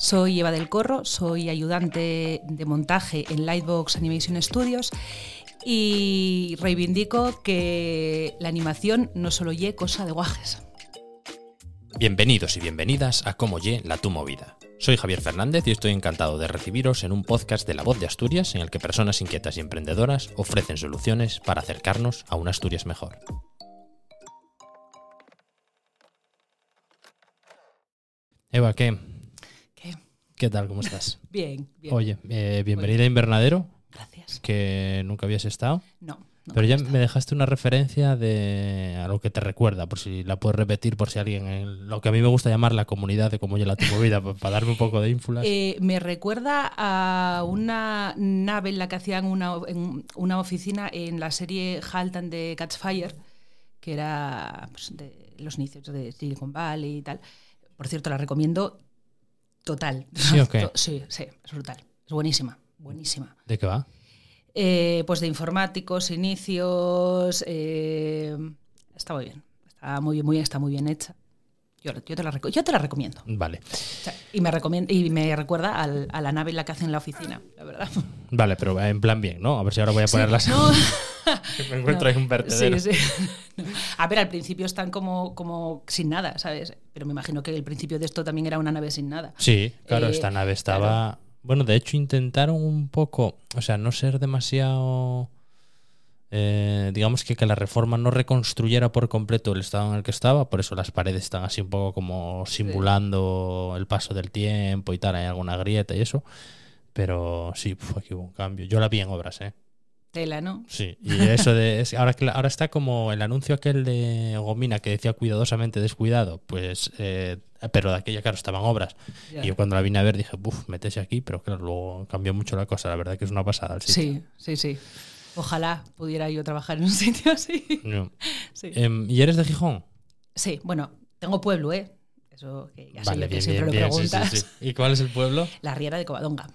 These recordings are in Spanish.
Soy Eva del Corro, soy ayudante de montaje en Lightbox Animation Studios y reivindico que la animación no solo ye cosa de guajes. Bienvenidos y bienvenidas a Como Ye la Tu Movida. Soy Javier Fernández y estoy encantado de recibiros en un podcast de La Voz de Asturias en el que personas inquietas y emprendedoras ofrecen soluciones para acercarnos a un Asturias mejor. Eva, ¿qué? ¿Qué? ¿Qué tal? ¿Cómo estás? Bien, bien. Oye, eh, bienvenida a Invernadero, Gracias. que nunca habías estado. No. no Pero ya me dejaste una referencia de a lo que te recuerda, por si la puedes repetir, por si alguien, en lo que a mí me gusta llamar la comunidad de cómo yo la tu movida, pa- para darme un poco de ínfulas. Eh, me recuerda a una nave en la que hacían una, en una oficina en la serie Haltan de Catch Fire, que era pues, de los inicios de Silicon Valley y tal. Por cierto, la recomiendo total. ¿Sí o qué? To- Sí, sí, es brutal. Es buenísima, buenísima. ¿De qué va? Eh, pues de informáticos, inicios. eh, está muy bien. Está muy bien, muy, está muy bien hecha. Yo, yo te, la, reco- yo te la recomiendo. Vale. O sea, y, me recomiendo, y me recuerda al- a la nave en la que hacen la oficina, la verdad. Vale, pero en plan bien, ¿no? A ver si ahora voy a Sí, ponerlas. no. me encuentro ahí un vertedero. Sí, sí. No. A ver, al principio están como, como sin nada, ¿sabes? Pero me imagino que el principio de esto también era una nave sin nada. Sí, claro, Eh, esta nave estaba. Bueno, de hecho intentaron un poco, o sea, no ser demasiado. Eh, digamos que, que la reforma no reconstruyera por completo el estado en el que estaba, por eso las paredes están así un poco como simulando el paso del tiempo y tal, hay alguna grieta y eso. Pero sí, puf, aquí hubo un cambio. Yo la vi en obras, ¿eh? Tela, ¿no? Sí, y eso de. es- ahora, ahora está como el anuncio aquel de Gomina que decía cuidadosamente descuidado, pues. eh, pero de aquella, claro, estaban obras. Y yo cuando la vine a ver dije, uff, métese aquí, pero claro, luego cambió mucho la cosa. La verdad que es una pasada el sitio. Sí, sí, sí. Ojalá pudiera yo trabajar en un sitio así. No. Sí, Em, ¿Y eres de Gijón? Sí, bueno, tengo pueblo, ¿eh? Eso que ya sé vale, que bien, siempre bien, lo preguntas. sí, sí. ¿Y cuál es el pueblo? La Riera de Covadonga.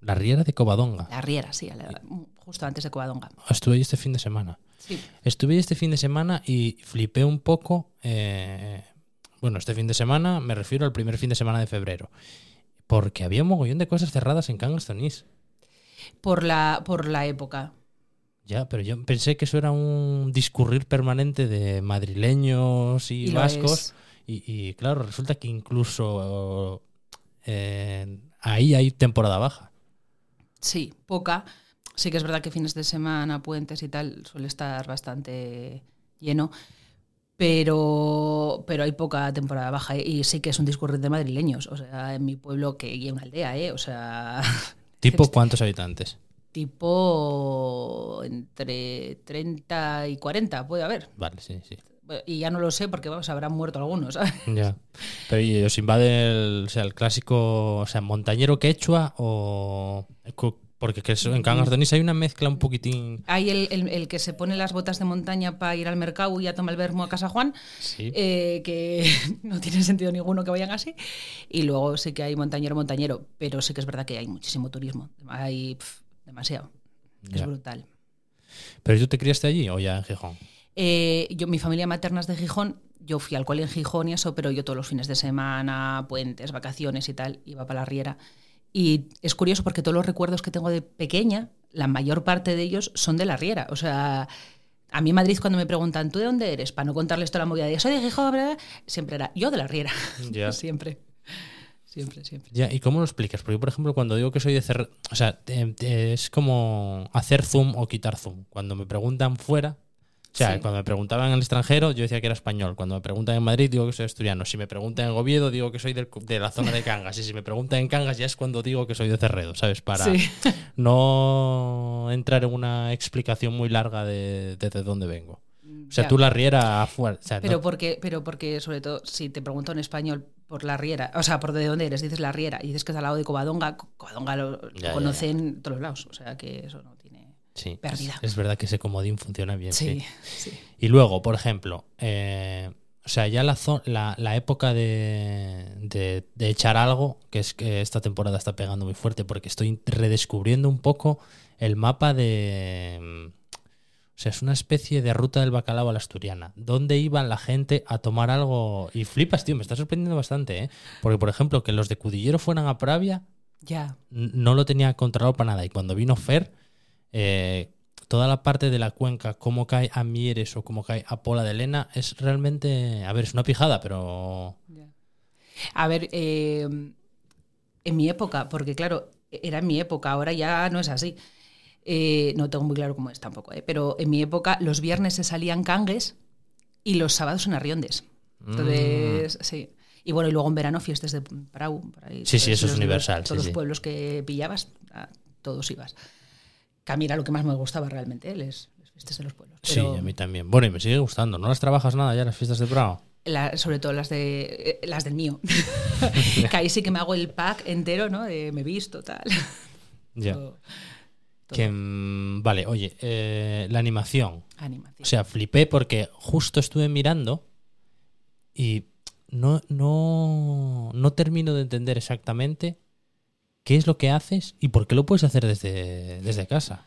La Riera de Covadonga. La Riera, sí, la- justo antes de Covadonga. Estuve ahí este fin de semana. Sí. Estuve ahí este fin de semana y flipé un poco. eh, bueno, este fin de semana me refiero al primer fin de semana de febrero. Porque había un mogollón de cosas cerradas en Cangas de Onís. Por la, por la época. Ya, pero yo pensé que eso era un discurrir permanente de madrileños y, vascos. Y, y, claro, resulta que incluso eh, ahí hay temporada baja. Sí, poca. Sí que es verdad que fines de semana, puentes y tal, suele estar bastante lleno. Pero, pero hay poca temporada baja y sí que es un discurrir de madrileños. O sea, en mi pueblo que hay una aldea, ¿eh? O sea, ¿Tipo cuántos habitantes? Tipo entre 30 y 40 puede haber. Vale, sí, sí. Y ya no lo sé porque vamos, habrán muerto algunos. ¿sabes? Ya. Pero ¿y os invade el, o sea, el clásico, o sea, montañero quechua o... Porque que en Cangas de Onís hay una mezcla un poquitín... Hay el, el- el que se pone las botas de montaña para ir al mercado y a tomar el vermo a Casa Juan, Sí. eh, que no tiene sentido ninguno que vayan así. Y luego sí que hay montañero, montañero, pero sí que es verdad que hay muchísimo turismo. Hay demasiado. Es brutal. ¿Pero tú te criaste allí o ya en Gijón? Eh, yo, mi familia materna es de Gijón. Yo fui al cole en Gijón y eso, pero yo todos los fines de semana, puentes, vacaciones y tal, iba para la Riera. Y es curioso porque todos los recuerdos que tengo de pequeña, la mayor parte de ellos son de la Riera. O sea, a mí en Madrid cuando me preguntan, ¿tú de dónde eres? Para no contarles toda la movida de, soy de Gijón, bla, bla", siempre era, yo de la Riera. Ya. siempre. Siempre, siempre. Ya, ¿y cómo lo explicas? Porque, por ejemplo, cuando digo que soy de Cerre... O sea, es como hacer zoom o quitar zoom. Cuando me preguntan fuera... O sea, Sí. cuando me preguntaban en el extranjero, yo decía que era español. Cuando me preguntan en Madrid, digo que soy asturiano. Si me preguntan en Oviedo, digo que soy del- de la zona de Cangas. Y si me preguntan en Cangas, ya es cuando digo que soy de Cerredo, ¿sabes? Para Sí. no entrar en una explicación muy larga de, de, de dónde vengo. O sea, Ya. tú la riera afuera. o sea, Pero no- porque, pero porque, sobre todo, si te pregunto en español por la Riera, o sea, por de dónde eres, dices la Riera y dices que es al lado de Covadonga, Co- Covadonga lo, Ya, ya, conocen en todos los lados, o sea que eso no tiene sí, pérdida. Es, es verdad que ese comodín funciona bien. sí. Sí, sí. Y luego, por ejemplo, eh, o sea, ya la, la, la época de, de- de echar algo, que es que esta temporada está pegando muy fuerte, porque estoy redescubriendo un poco el mapa de... O sea, es una especie de ruta del bacalao a la asturiana. ¿Dónde iban la gente a tomar algo? Y flipas, tío, me está sorprendiendo bastante, ¿eh? Porque, por ejemplo, que los de Cudillero fueran a Pravia, Ya. no lo tenía controlado para nada. Y cuando vino Fer, eh, toda la parte de la cuenca, cómo cae a Mieres o cómo cae a Pola de Elena, es realmente. A ver, es una pijada, pero. A ver, eh, en mi época, porque claro, era en mi época, ahora ya no es así. Eh, no tengo muy claro cómo es tampoco, ¿eh? pero en mi época los viernes se salían cangues y los sábados en arriondes. Entonces, sí. Y bueno, y luego en verano fiestas de Prau. por ahí. Sí, sí, eso es universal, Todos sí, los sí. pueblos que pillabas, a todos ibas. Que a mí era lo que más me gustaba realmente, ¿eh? las fiestas de los pueblos. Sí, Pero a mí también. Bueno, y me sigue gustando. ¿No las trabajas nada ya las fiestas de Prado? la- sobre todo las de eh, las del mío. que ahí sí que me hago el pack entero, ¿no? De me visto, tal. Ya. Todo. Que, mm, vale, oye, eh, la animación. Animación. O sea, flipé porque justo estuve mirando y no, no, no termino de entender exactamente qué es lo que haces y por qué lo puedes hacer desde, desde casa.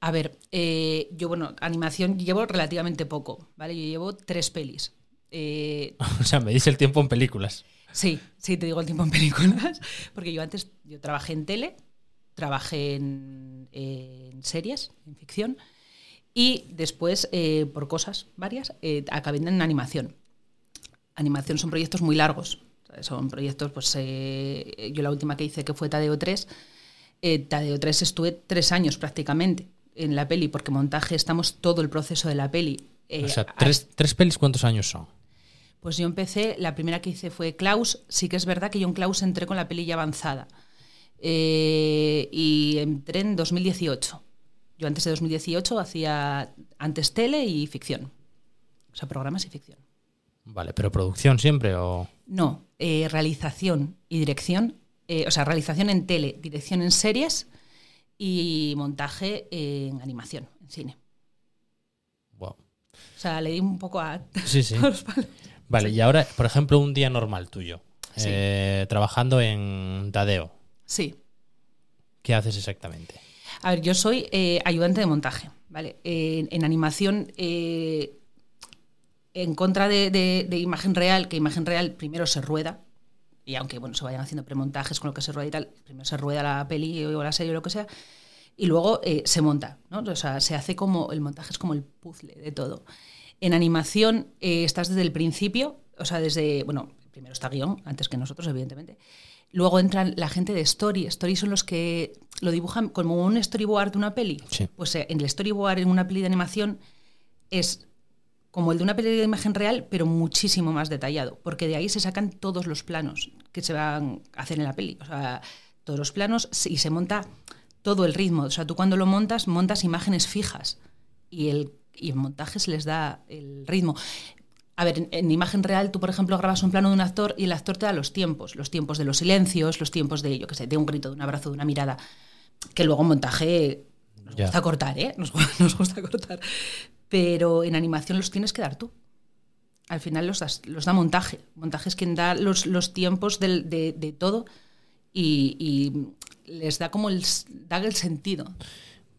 A ver, eh, yo, bueno, animación llevo relativamente poco, ¿vale? Yo llevo tres pelis. Eh, O sea, me dice el tiempo en películas. sí, sí, te digo el tiempo en películas, porque yo antes, yo trabajé en tele, trabajé en, en series, en ficción, y después, eh, por cosas varias, eh, acabé en animación. Animación son proyectos muy largos. Son proyectos, pues eh, yo la última que hice, que fue Tadeo 3, eh, Tadeo 3 estuve tres años prácticamente en la peli, porque montaje estamos todo el proceso de la peli. O sea, tres, tres pelis, ¿cuántos años son? pues yo empecé, la primera que hice fue Klaus. Sí que es verdad que yo en Klaus entré con la peli ya avanzada. Eh, y entré en 2018. Yo antes de 2018 hacía antes tele y ficción. O sea, programas y ficción. Vale, pero producción siempre o... No, eh, realización y dirección. eh, o sea, realización en tele, dirección en series y montaje en animación, en cine. Wow. O sea, le di un poco a Sí, sí. los palos. Vale, y ahora, por ejemplo, un día normal tuyo, Sí. trabajando en Tadeo, Sí. ¿qué haces exactamente? A ver, yo soy eh, ayudante de montaje, ¿vale? Eh, en animación, eh, en contra de, de- de imagen real, que imagen real primero se rueda, y aunque bueno, se vayan haciendo premontajes con lo que se rueda y tal, primero se rueda la peli o la serie o lo que sea, y luego eh, se monta, ¿no? O sea, se hace como, el montaje es como el puzzle de todo. En animación estás desde el principio, o sea, desde, bueno, primero está guion, antes que nosotros, evidentemente. Luego entran la gente de Story. Story son los que lo dibujan como un storyboard de una peli. Sí. Pues eh, en el storyboard, en una peli de animación, es como el de una peli de imagen real, pero muchísimo más detallado, porque de ahí se sacan todos los planos que se van a hacer en la peli. O sea, todos los planos y se monta todo el ritmo. O sea, tú cuando lo montas, montas imágenes fijas y, el, y en montaje se les da el ritmo. A ver, en, en imagen real, tú, por ejemplo, grabas un plano de un actor y el actor te da los tiempos, los tiempos de los silencios, los tiempos de, yo qué sé, de un grito, de un abrazo, de una mirada, que luego en montaje nos Ya. gusta cortar, ¿eh? Nos, gu- nos gusta cortar. Pero en animación los tienes que dar tú. Al final los, das- los da montaje. Montaje es quien da los, los tiempos del- de, de todo y, y les da como el, da el sentido.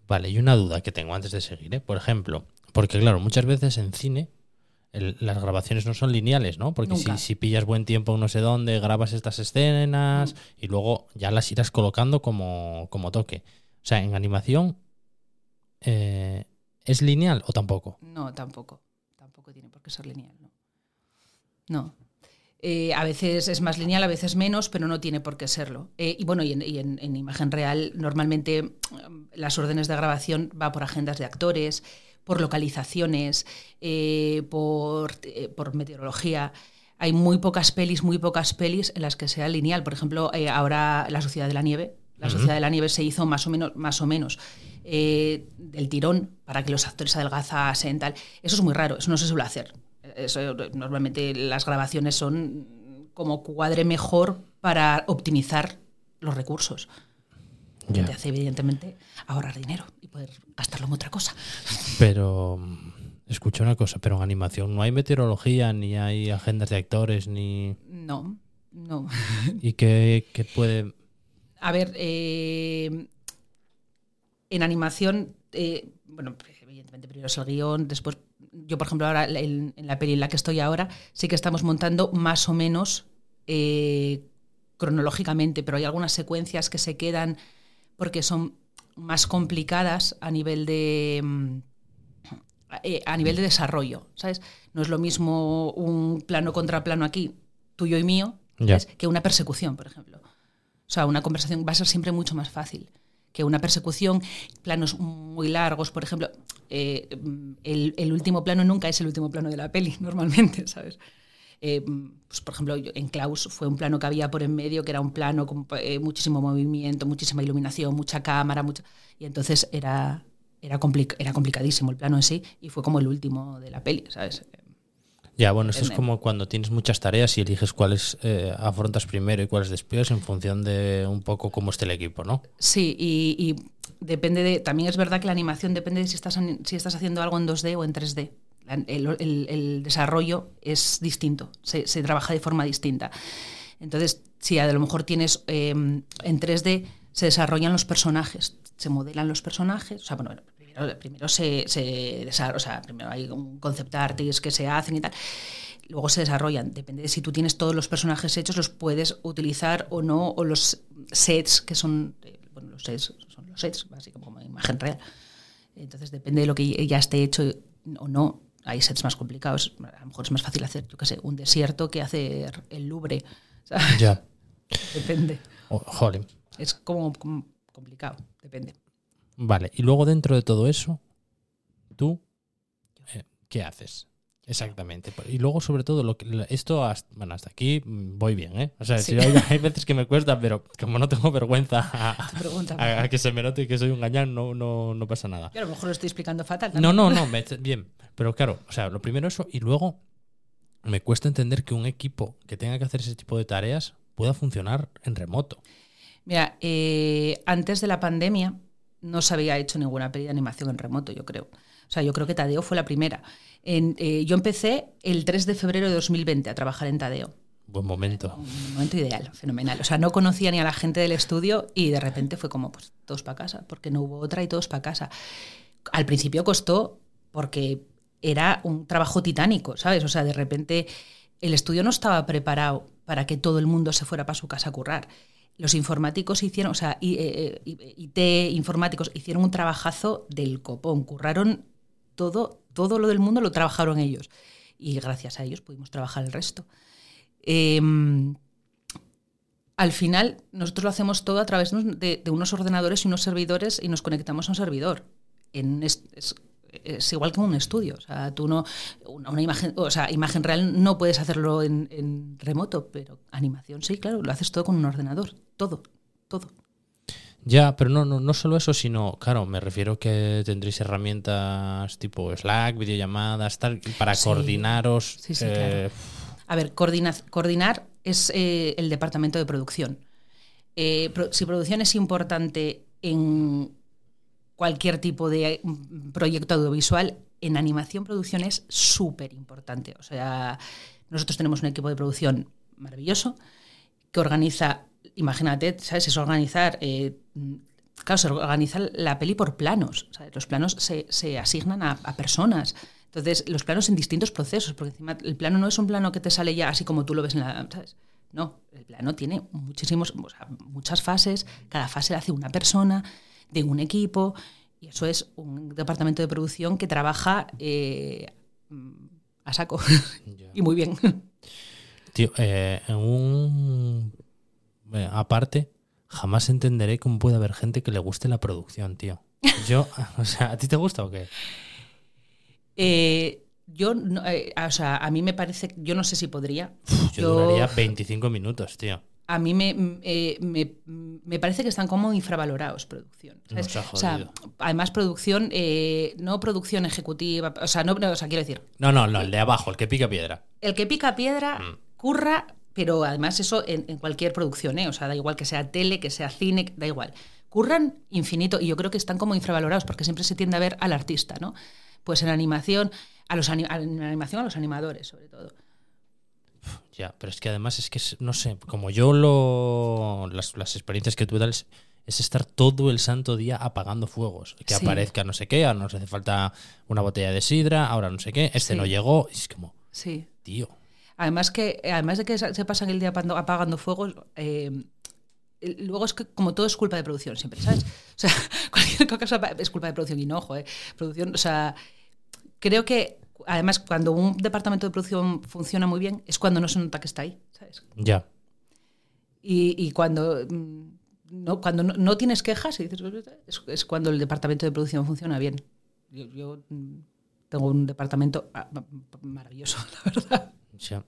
Vale, y una duda que tengo antes de seguir, ¿eh? Por ejemplo, porque claro, muchas veces en cine el- las grabaciones no son lineales, ¿no? Porque si, pillas buen tiempo no sé dónde, grabas estas escenas y luego ya las irás colocando como, como toque. O sea, en animación, eh, ¿es lineal o tampoco? No, tampoco. Tampoco tiene por qué ser lineal, ¿no? No. Eh, a veces es más lineal, a veces menos, pero no tiene por qué serlo. Eh, y bueno, y, en, y en- en imagen real, normalmente mm, las órdenes de grabación va por agendas de actores, por localizaciones, eh, por, eh, por meteorología. Hay muy pocas pelis, muy pocas pelis en las que sea lineal. Por ejemplo, eh, ahora La Sociedad de la Nieve. La. Sociedad de la Nieve se hizo más o menos, más o menos del tirón para que los actores adelgazasen, tal. Eso es muy raro, eso no se suele hacer. Eso, normalmente las grabaciones son como cuadre mejor para optimizar los recursos. Que Ya. te hace, evidentemente, ahorrar dinero y poder gastarlo en otra cosa. Pero mm, escucha una cosa, pero en animación no hay meteorología, ni hay agendas de actores, ni... No, no. ¿Y qué, qué puede...? A ver, eh, en animación eh, bueno, evidentemente primero es el guion, después, yo por ejemplo ahora en, en la peli en la que estoy ahora, sí que estamos montando más o menos eh, cronológicamente, pero hay algunas secuencias que se quedan porque son más complicadas a nivel de mm, eh, a nivel de desarrollo, ¿sabes? No es lo mismo un plano contra plano aquí, tuyo y mío, que una persecución, por ejemplo. O sea, una conversación va a ser siempre mucho más fácil que una persecución, planos muy largos, por ejemplo. eh, el, el último plano nunca es el último plano de la peli, normalmente, ¿sabes? Eh, pues, por ejemplo, en Klaus fue un plano que había por en medio, que era un plano con eh, muchísimo movimiento, muchísima iluminación, mucha cámara, mucha, y entonces era, era, compli- era complicadísimo el plano en sí, y fue como el último de la peli, ¿sabes? Ya, bueno, esto es Depende. como cuando tienes muchas tareas y eliges cuáles eh, afrontas primero y cuáles después en función de un poco cómo esté el equipo, ¿no? Sí, y, y depende de. También es verdad que la animación depende de si estás, si estás haciendo algo en 2D o en 3D. El, el- el desarrollo es distinto, se, se trabaja de forma distinta. Entonces, si a lo mejor tienes eh, en 3D, se desarrollan los personajes, se modelan los personajes. O sea, bueno, primero, primero se, se o sea, primero hay un concept artist que se hacen y tal. Luego se desarrollan. Depende de si tú tienes todos los personajes hechos, los puedes utilizar o no, o los sets, que son. eh, Bueno, los sets son los sets, básicamente como imagen real. Entonces depende de lo que ya esté hecho o no. Hay sets más complicados. A lo mejor es más fácil hacer, yo qué sé, un desierto que hacer el Louvre. Ya. depende. Oh, jolín. Es como, como complicado, depende. Vale, y luego dentro de todo eso, tú, eh, ¿qué haces? Exactamente. Y luego, sobre todo, lo que, esto, hasta, bueno, hasta aquí voy bien, ¿eh? O sea, Sí. sí, hay, hay veces que me cuesta, pero como no tengo vergüenza a, que se me note que soy un gañán, no, no, no pasa nada. Yo a lo mejor lo estoy explicando fatal. No, no, no, me- bien. Pero claro, o sea, lo primero eso, y luego me cuesta entender que un equipo que tenga que hacer ese tipo de tareas pueda funcionar en remoto. Mira, eh, antes de la pandemia no se había hecho ninguna peli de animación en remoto, yo creo. O sea, yo creo que Tadeo fue la primera. En- eh, yo empecé el 3 de febrero de 2020 a trabajar en Tadeo. Buen momento. Un momento ideal, fenomenal. O sea, no conocía ni a la gente del estudio y de repente fue como, pues todos para casa, porque no hubo otra y todos para casa. Al principio costó porque era un trabajo titánico, ¿sabes? O sea, de repente el estudio no estaba preparado para que todo el mundo se fuera para su casa a currar. Los informáticos hicieron, o sea, I- eh, eh, IT informáticos hicieron un trabajazo del copón, curraron todo, todo lo del mundo lo trabajaron ellos. Y gracias a ellos pudimos trabajar el resto. Em, al final, nosotros lo hacemos todo a través de, unos ordenadores y unos servidores y nos conectamos a un servidor. Es, igual que un estudio. O sea, tú no. Una, una imagen, o sea, imagen real no puedes hacerlo en, en remoto, pero animación sí, claro, lo haces todo con un ordenador. Todo, todo. Ya, pero no, no, no solo eso, sino, claro, me refiero que tendréis herramientas tipo Slack, videollamadas, tal, para Sí. coordinaros. Sí, sí, eh, A ver, coordina- coordinar es eh, el departamento de producción. Eh, pro- si producción es importante en cualquier tipo de mm, proyecto audiovisual, en animación producción es súper importante. O sea, nosotros tenemos un equipo de producción maravilloso que organiza, imagínate, ¿sabes? Es organizar, eh, claro, se organiza la peli por planos. ¿sabes? Los planos se, se asignan a, a personas. Entonces, los planos en distintos procesos, porque encima el plano no es un plano que te sale ya así como tú lo ves en la. ¿sabes? No, el plano tiene muchísimos, o sea, muchas fases, cada fase la hace una persona, de un equipo, y eso es un departamento de producción que trabaja eh, a saco y muy bien. Tío, eh, en un. eh, aparte, jamás entenderé cómo puede haber gente que le guste la producción, tío. Yo, o sea, ¿a ti te gusta o qué? Eh, yo, no- eh, o sea, a mí me parece, yo no sé si podría. Yo, Yo- duraría 25 minutos, tío. A mí me, eh, me, me parece que están como infravalorados producción. O sea, además producción, no producción ejecutiva, o sea, no, no, o sea, quiero decir, No, no, no, el de abajo, el que pica piedra. el que pica piedra Mm. curra, pero además eso en, en cualquier producción, ¿eh? o sea, da igual que sea tele, que sea cine, da igual. Curran infinito y yo creo que están como infravalorados porque siempre se tiende a ver al artista, ¿no? Pues en animación, a los animación a los animadores, sobre todo. Ya, pero es que además es que, no sé, como yo lo. Las, las experiencias que tuve tales, es estar todo el santo día apagando fuegos. Que Sí. aparezca no sé qué, ahora nos hace falta una botella de sidra, ahora no sé qué, este Sí. no llegó. Y es como, Sí. tío. Además que además de que se pasan el día apagando, apagando fuegos, eh, luego es que como todo es culpa de producción siempre, ¿sabes? O sea, cualquier cosa es culpa de producción y no, ojo, eh. Producción, o sea, creo que además cuando un departamento de producción funciona muy bien es cuando no se nota que está ahí, ¿sabes? Ya. Y, y cuando mm, no, cuando no, no tienes quejas, y dices, es, es cuando el departamento de producción funciona bien. Yo, yo, mm, tengo un departamento ah, ma- maravilloso, la verdad. Ya.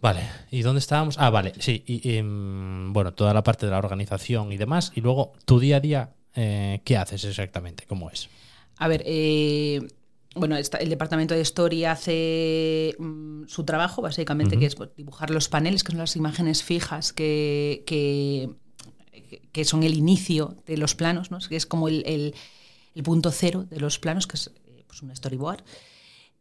Vale, ¿y dónde estábamos? Ah, vale, sí, y, y, mm, bueno, toda la parte de la organización y demás, y luego tu día a día, eh, ¿qué haces exactamente? ¿Cómo es? A ver, eh, bueno, está- el departamento de Story hace mm, su trabajo, básicamente, que es pues, dibujar los paneles, que son las imágenes fijas que, que, que son el inicio de los planos, ¿no? que es como el, el- el punto cero de los planos, que es eh, pues, un storyboard.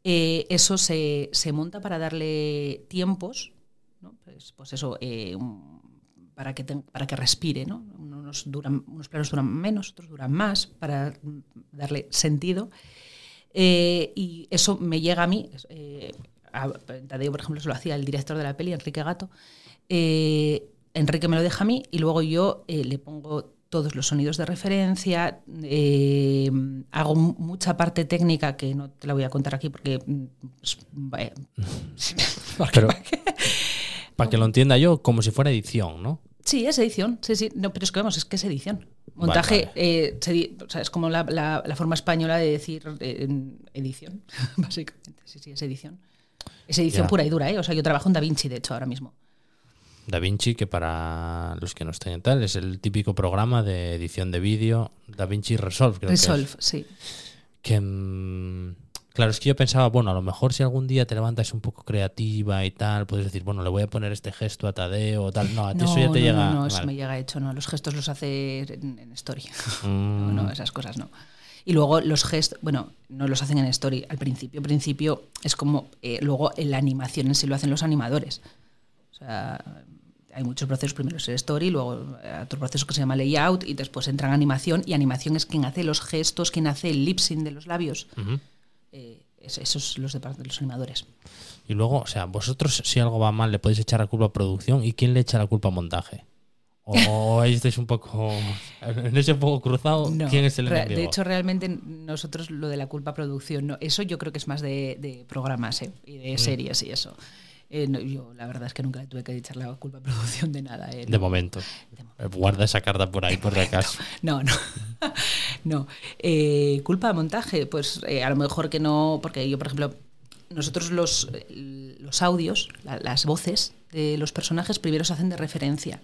Eh, eso se, se monta para darle tiempos, ¿no? pues, pues eso, eh, para, que para que respire. ¿no? Unos, planos duran menos, otros duran más, para darle sentido. Eh, y eso me llega a mí. a Tadeo, por ejemplo, se lo hacía el director de la peli, Enrique Gato. Enrique me lo deja a mí y luego yo le pongo todos los sonidos de referencia, eh, hago mucha parte técnica que no te la voy a contar aquí porque... mm, pues, vaya, porque- Pero- Para que lo entienda yo, como si fuera edición, ¿no? Sí, es edición, sí, sí. No, pero es que vamos, es que es edición. Montaje vale. eh, se di- o sea, es como la, la- la forma española de decir eh, en edición, básicamente. Sí, sí, es edición. Es edición Ya. pura y dura, ¿eh? O sea, yo trabajo en DaVinci, de hecho, ahora mismo. Da Vinci, que para los que no estén en tal, es el típico programa de edición de vídeo, Da Vinci Resolve, creo Resolve, que es. sí. Que, mm, claro, es que yo pensaba, bueno, a lo mejor si algún día te levantas un poco creativa y tal, puedes decir, bueno, le voy a poner este gesto a Tadeo o tal. No, a ti No, eso ya te no, llega. no, no, eso vale. me llega hecho, no. Los gestos los hace en, en Story. Mm, No, no, esas cosas no. Y luego los gestos, bueno, no los hacen en Story. Al principio, principio es como, eh, luego en la animación en sí lo hacen los animadores. O sea, hay muchos procesos. Primero es el Story, luego eh, otro proceso que se llama Layout y después entran animación. Y animación es quien hace los gestos, quien hace el lip sync de los labios. ujú. Eh, es- esos los de los animadores. Y luego, o sea, vosotros si algo va mal le podéis echar la culpa a producción y quién le echa la culpa a montaje. O ahí estáis un poco en ese poco cruzado, No, ¿quién es el enemigo? De hecho, realmente nosotros lo de la culpa producción, no, eso yo creo que es más de, de programas ¿eh? y Mm. de series y eso. Eh, no, yo la verdad es que nunca le tuve que echar la culpa a producción de nada. ¿eh? de momento. De Eh, Guarda esa carta por ahí, por si acaso. No, no. no. Eh, culpa de montaje, pues eh, a lo mejor que no, porque yo, por ejemplo, nosotros los, eh, los audios, la- las voces de los personajes primero se hacen de referencia,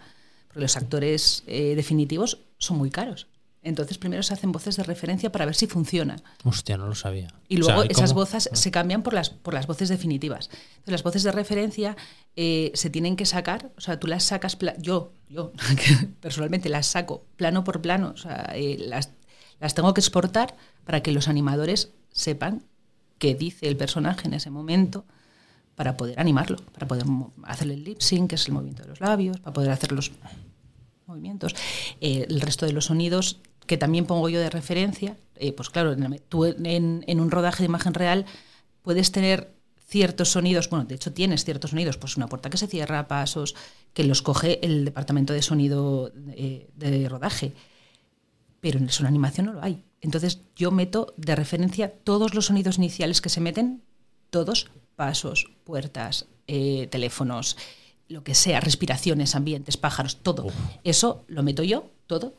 porque los actores definitivos son muy caros. Entonces primero se hacen voces de referencia para ver si funciona. Hostia, no lo sabía. Y O sea, luego ¿y esas voces se cambian por las, por las voces definitivas. Entonces, las voces de referencia eh, se tienen que sacar, o sea, tú las sacas, yo, yo personalmente las saco plano por plano, o sea, eh, las, las tengo que exportar para que los animadores sepan qué dice el personaje en ese momento para poder animarlo, para poder hacerle el lip sync, que es el movimiento de los labios, para poder hacer los movimientos. Eh, el resto de los sonidos que también pongo yo de referencia, eh, pues claro, tú en, en un rodaje de imagen real puedes tener ciertos sonidos, bueno, de hecho tienes ciertos sonidos, pues una puerta que se cierra, pasos, que los coge el departamento de sonido eh, de rodaje, pero en una animación no lo hay. Entonces yo meto de referencia todos los sonidos iniciales que se meten, todos, pasos, puertas, eh, teléfonos, lo que sea, respiraciones, ambientes, pájaros, todo. Uf. Eso lo meto yo, todo,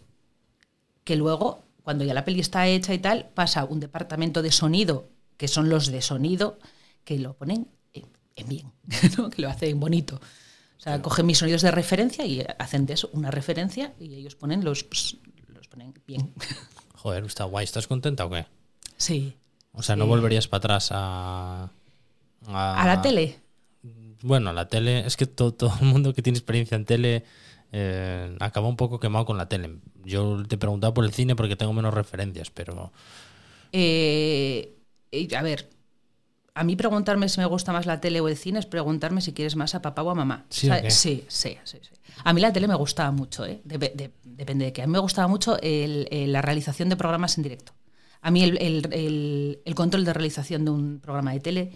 que luego, cuando ya la peli está hecha y tal, pasa un departamento de sonido, que son los de sonido, que lo ponen en, en bien, ¿no? que lo hacen bonito. O sea, cogen mis sonidos de referencia y hacen de eso una referencia y ellos ponen los, los ponen bien. Joder, está guay. ¿Estás contenta o qué? Sí. O sea, ¿no volverías para atrás a, ¿A la tele? Bueno, la tele. Es que to- todo el mundo que tiene experiencia en tele eh, acaba un poco quemado con la tele. Yo te preguntaba por el cine porque tengo menos referencias, pero Eh, a ver, a mí preguntarme si me gusta más la tele o el cine es preguntarme si quieres más a papá o a mamá. ¿Sí o sí, sí, sí, sí. A mí la tele me gustaba mucho, ¿eh? De- depende de qué. A mí me gustaba mucho el- el- la realización de programas en directo. A mí el, el- el- el control de realización de un programa de tele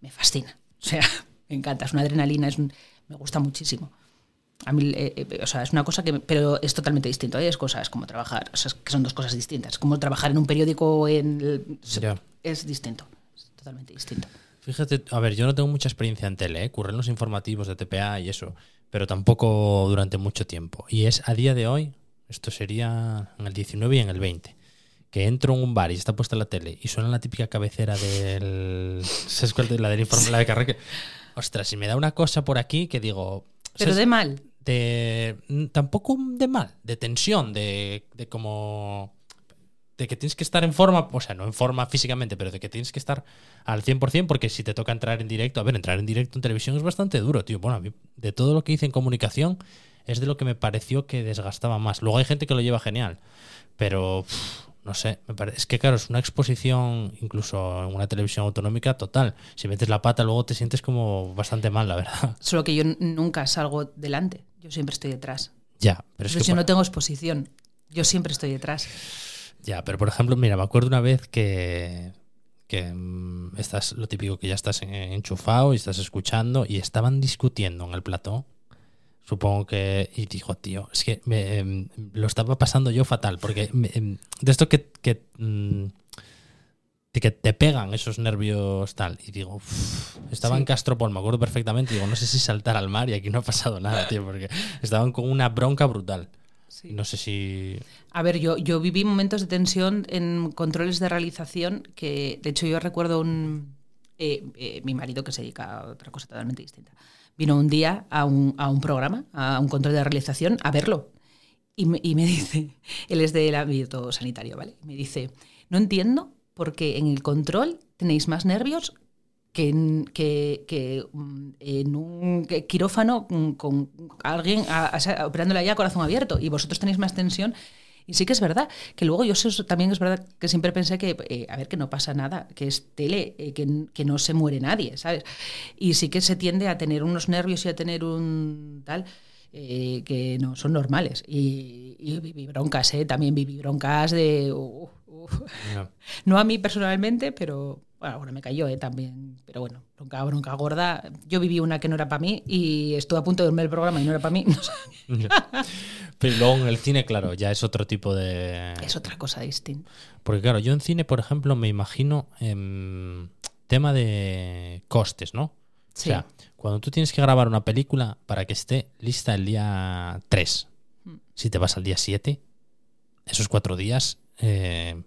me fascina. O sea, me encanta, es una adrenalina, es un- me gusta muchísimo. A mí, eh, eh, o sea, es una cosa que, pero es totalmente distinto. ¿eh? Es cosa, es como trabajar, o sea, es que son dos cosas distintas. Es como trabajar en un periódico en, el- Ya. es distinto, es totalmente distinto. Fíjate, a ver, yo no tengo mucha experiencia en tele, ¿eh? curré en los informativos de TPA y eso, pero tampoco durante mucho tiempo. Y es a día de hoy, esto sería en el 19 y en el 20, que entro en un bar y está puesta la tele y suena la típica cabecera del... ¿Sabes cuál? La del informe, la de carrera. que- Ostras, si me da una cosa por aquí que digo... Pero ¿sabes? de mal. de tampoco de mal, de tensión, de, de como de que tienes que estar en forma, o sea, no en forma físicamente, pero de que tienes que estar al 100% porque si te toca entrar en directo, a ver, entrar en directo en televisión es bastante duro, tío. Bueno, a mí, de todo lo que hice en comunicación es de lo que me pareció que desgastaba más. Luego hay gente que lo lleva genial, pero no sé, me parece, es que claro, es una exposición incluso en una televisión autonómica total. Si metes la pata luego te sientes como bastante mal, la verdad. Solo que yo nunca salgo delante. Yo siempre estoy detrás. Ya, pero es Entonces que yo por- no tengo exposición. Yo siempre estoy detrás. Ya, pero por ejemplo, mira, me acuerdo una vez que, que mm, estás, lo típico que ya estás en- enchufado y estás escuchando y estaban discutiendo en el plató. Supongo que. Y dijo, tío, es que me, em, lo estaba pasando yo fatal, porque me, em, de esto que, que, mm, de que te pegan esos nervios tal. Y digo, estaba Sí. en Castropol, me acuerdo perfectamente. Digo, no sé si saltar al mar y aquí no ha pasado nada, tío, porque estaban con una bronca brutal. Sí. No sé si. A ver, yo, yo viví momentos de tensión en controles de realización que, de hecho, yo recuerdo un, eh, eh, mi marido que se dedica a otra cosa totalmente distinta. Vino un día a un, a un programa, a un control de realización, a verlo. Y me, y me dice, él es del ámbito sanitario, ¿vale? Me dice, no entiendo por qué en el control tenéis más nervios que en, que, que, mm, en un quirófano con alguien a- a- operándole allá a corazón abierto y vosotros tenéis más tensión. Y sí que es verdad, que luego yo sé- también es verdad que siempre pensé que, eh, a ver, que no pasa nada, que es tele, eh, que, que no se muere nadie, ¿sabes? Y sí que se tiende a tener unos nervios y a tener un tal eh, que no son normales. Y, y viví broncas, ¿eh? También viví broncas de... No a mí personalmente, pero bueno, ahora me cayó ¿eh? también. Pero bueno, bronca, bronca gorda. Yo viví una que no era para mí y estuve a punto de dormir el programa y no era para mí. No Pero luego en el cine, claro, ya es otro tipo de. es otra cosa distinta. Porque claro, yo en cine, por ejemplo, me imagino em, tema de costes, ¿no? Sí. O sea, cuando tú tienes que grabar una película para que esté lista el día 3, Mm. si te vas al día 7, esos cuatro días, eh,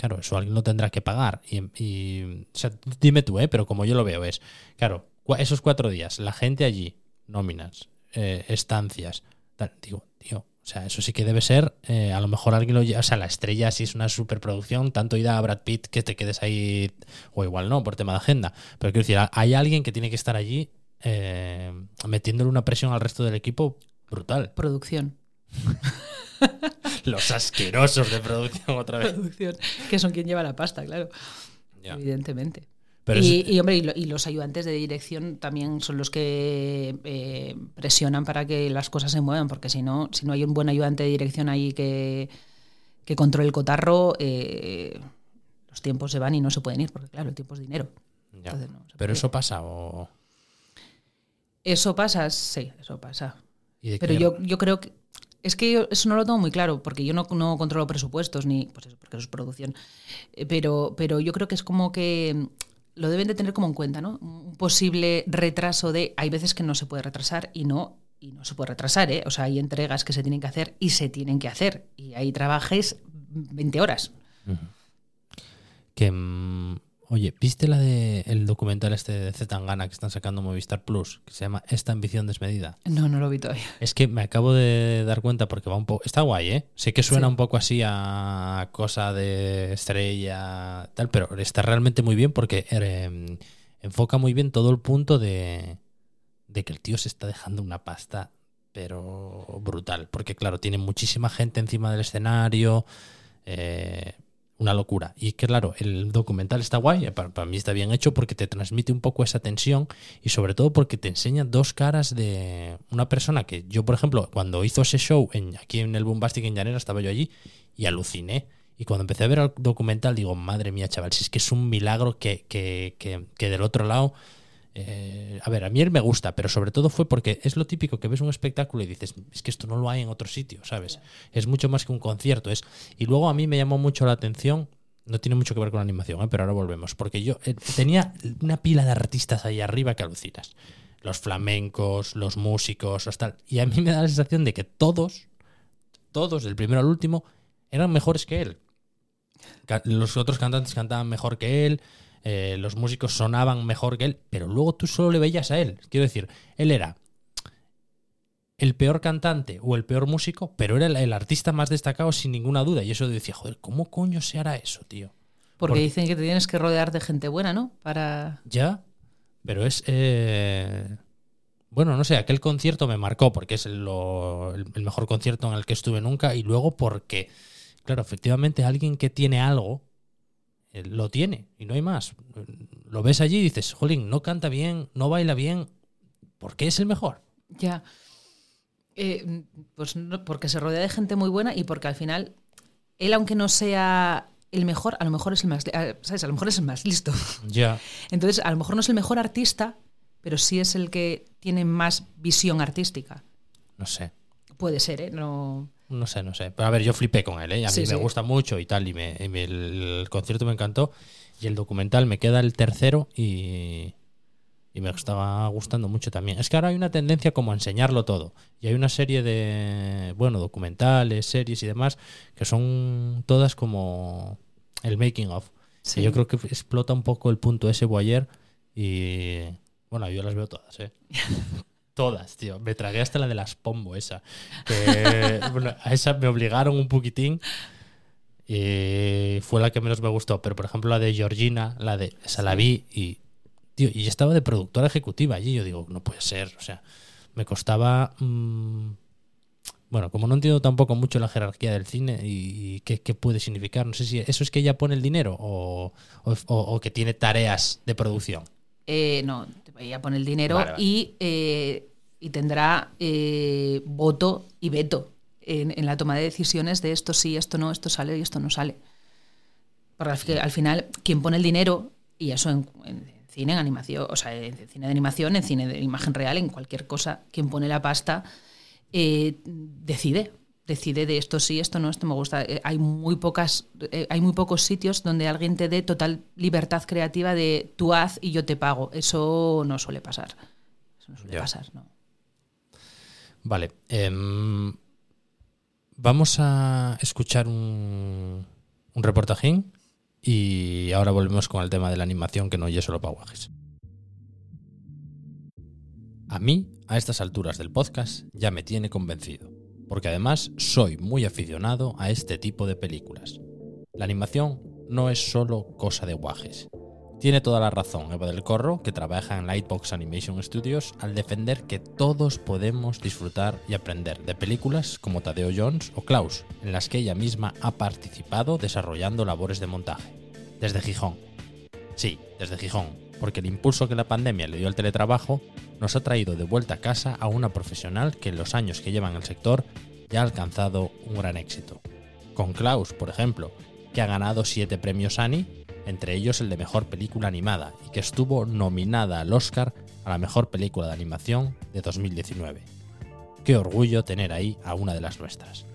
claro, eso alguien lo tendrá que pagar. Y, y- o sea, dime tú, ¿eh? Pero como yo lo veo es, claro, esos cuatro días, la gente allí, nóminas, eh, estancias, tal, digo, tío, o sea, eso sí que debe ser, eh, a lo mejor alguien lo lleva, o sea, la estrella si es una superproducción, tanto irá a Brad Pitt que te quedes ahí, o igual no, por tema de agenda, pero quiero decir, hay alguien que tiene que estar allí eh, metiéndole una presión al resto del equipo brutal. Producción. Los asquerosos de producción otra vez. Producción. Que son quien lleva la pasta, claro. Evidentemente. Pero y, es- y, hombre, y, lo- y los ayudantes de dirección también son los que eh, presionan para que las cosas se muevan, porque si no, si no hay un buen ayudante de dirección ahí que, que controle el cotarro, eh, los tiempos se van y no se pueden ir, porque claro, el tiempo es dinero. Entonces, no Pero eso pasa o... Eso pasa, sí, eso pasa. ¿y de Pero yo, yo creo que. Es que yo eso no lo tengo muy claro, porque yo no, no controlo presupuestos, ni. Pues eso, porque eso es producción. Eh, Pero, pero yo creo que es como que mm, lo deben de tener como en cuenta, ¿no? Un posible retraso de. Hay veces que no se puede retrasar y no. Y no se puede retrasar, ¿eh? O sea, hay entregas que se tienen que hacer y se tienen que hacer. Y ahí trabajes 20 horas. Que, mm, oye, ¿viste la de el documental este de Zetangana que están sacando Movistar Plus? Que se llama Esta ambición desmedida. No, no lo vi todavía. Es que me acabo de dar cuenta porque va un poco... Está guay, ¿eh? Sé que suena Sí. un poco así a cosa de estrella, tal, pero está realmente muy bien porque eh, enfoca muy bien todo el punto de, de que el tío se está dejando una pasta, pero brutal. Porque claro, tiene muchísima gente encima del escenario, eh, una locura. Y claro, el documental está guay, eh, para, mí está bien hecho porque te transmite un poco esa tensión y sobre todo porque te enseña dos caras de una persona que yo, por ejemplo, cuando hizo ese show en, aquí en el Bombastic en Llanera, estaba yo allí y aluciné. Y cuando empecé a ver el documental, digo, madre mía, chaval, si es que es un milagro que, que, que, que del otro lado eh, a ver, a mí él me gusta, pero sobre todo fue porque es lo típico que ves un espectáculo y dices, es que esto no lo hay en otro sitio, ¿sabes? Es mucho más que un concierto. Es, y luego a mí me llamó mucho la atención, no tiene mucho que ver con la animación, ¿eh? pero ahora volvemos, porque yo eh, tenía una pila de artistas ahí arriba que alucinas. Los flamencos, los músicos, hasta, y a mí me da la sensación de que todos, todos, del primero al último, eran mejores que él. Los otros cantantes cantaban mejor que él, eh, los músicos sonaban mejor que él, pero luego tú solo le veías a él. Quiero decir, él era el peor cantante o el peor músico, pero era el, artista más destacado sin ninguna duda. Y eso decía, joder, ¿cómo coño se hará eso, tío? Porque, dicen que te tienes que rodear de gente buena, ¿no? Para. Ya, pero es. Eh, bueno, no sé, aquel concierto me marcó porque es el, el mejor concierto en el que estuve nunca y luego porque, claro, efectivamente alguien que tiene algo lo tiene y no hay más. Lo ves allí y dices, jolín, no canta bien, no baila bien, ¿por qué es el mejor? Ya. Eh, pues porque se rodea de gente muy buena y porque al final él, aunque no sea el mejor, a lo mejor es el más, ¿sabes? A lo mejor es el más listo. Ya. Entonces, a lo mejor no es el mejor artista, pero sí es el que tiene más visión artística. No sé. Puede ser, ¿eh? No. No sé, no sé. Pero a ver, yo flipé con él, ¿eh? A mí me gusta mucho y tal, y, me, el, concierto me encantó. Y el documental me queda el tercero y, y me estaba gustando mucho también. Es que ahora hay una tendencia como a enseñarlo todo. Y hay una serie de, bueno, documentales, series y demás, que son todas como el making of. Sí. yo creo que explota un poco el punto ese boyer y, bueno, yo las veo todas, ¿eh? Todas, tío. Me tragué hasta la de las pombo, esa. bueno, a esa me obligaron un poquitín. Y fue la que menos me gustó. Pero, por ejemplo, la de Georgina, la de. Esa la vi y. Tío, y estaba de productora ejecutiva allí. Yo digo, no puede ser. O sea, me costaba. Mm, bueno, como no entiendo tampoco mucho la jerarquía del cine y, qué, puede significar, no sé si eso es que ella pone el dinero o, o, que tiene tareas de producción. Eh, no, ella pone el dinero y eh, y tendrá eh, voto y veto en, la toma de decisiones de esto sí, esto no, esto sale y esto no sale. Porque al, final, quien pone el dinero, y eso en, cine, en animación, o sea, en cine de animación, en cine de imagen real, en cualquier cosa, quien pone la pasta, eh, decide. Decide de esto sí, esto no, esto me gusta. Eh, hay muy pocas, hay muy pocos sitios donde alguien te dé total libertad creativa de tú haz y yo te pago. Eso no suele pasar. Eso no suele pasar, ¿no? Vale. Em, vamos a escuchar un, un reportajín y ahora volvemos con el tema de la animación que no es solo para guajes. A mí, a estas alturas del podcast, ya me tiene convencido, porque además soy muy aficionado a este tipo de películas. La animación no es solo cosa de guajes, tiene toda la razón Eva del Corro, que trabaja en Lightbox Animation Studios, al defender que todos podemos disfrutar y aprender de películas como Tadeo Jones o Klaus, en las que ella misma ha participado desarrollando labores de montaje. Desde Gijón. Sí, desde Gijón, porque el impulso que la pandemia le dio al teletrabajo nos ha traído de vuelta a casa a una profesional que en los años que lleva en el sector ya ha alcanzado un gran éxito. Con Klaus, por ejemplo, que ha ganado 7 premios Annie entre ellos el de Mejor Película Animada, y que estuvo nominada al Oscar a la Mejor Película de Animación de 2019. Qué orgullo tener ahí a una de las nuestras.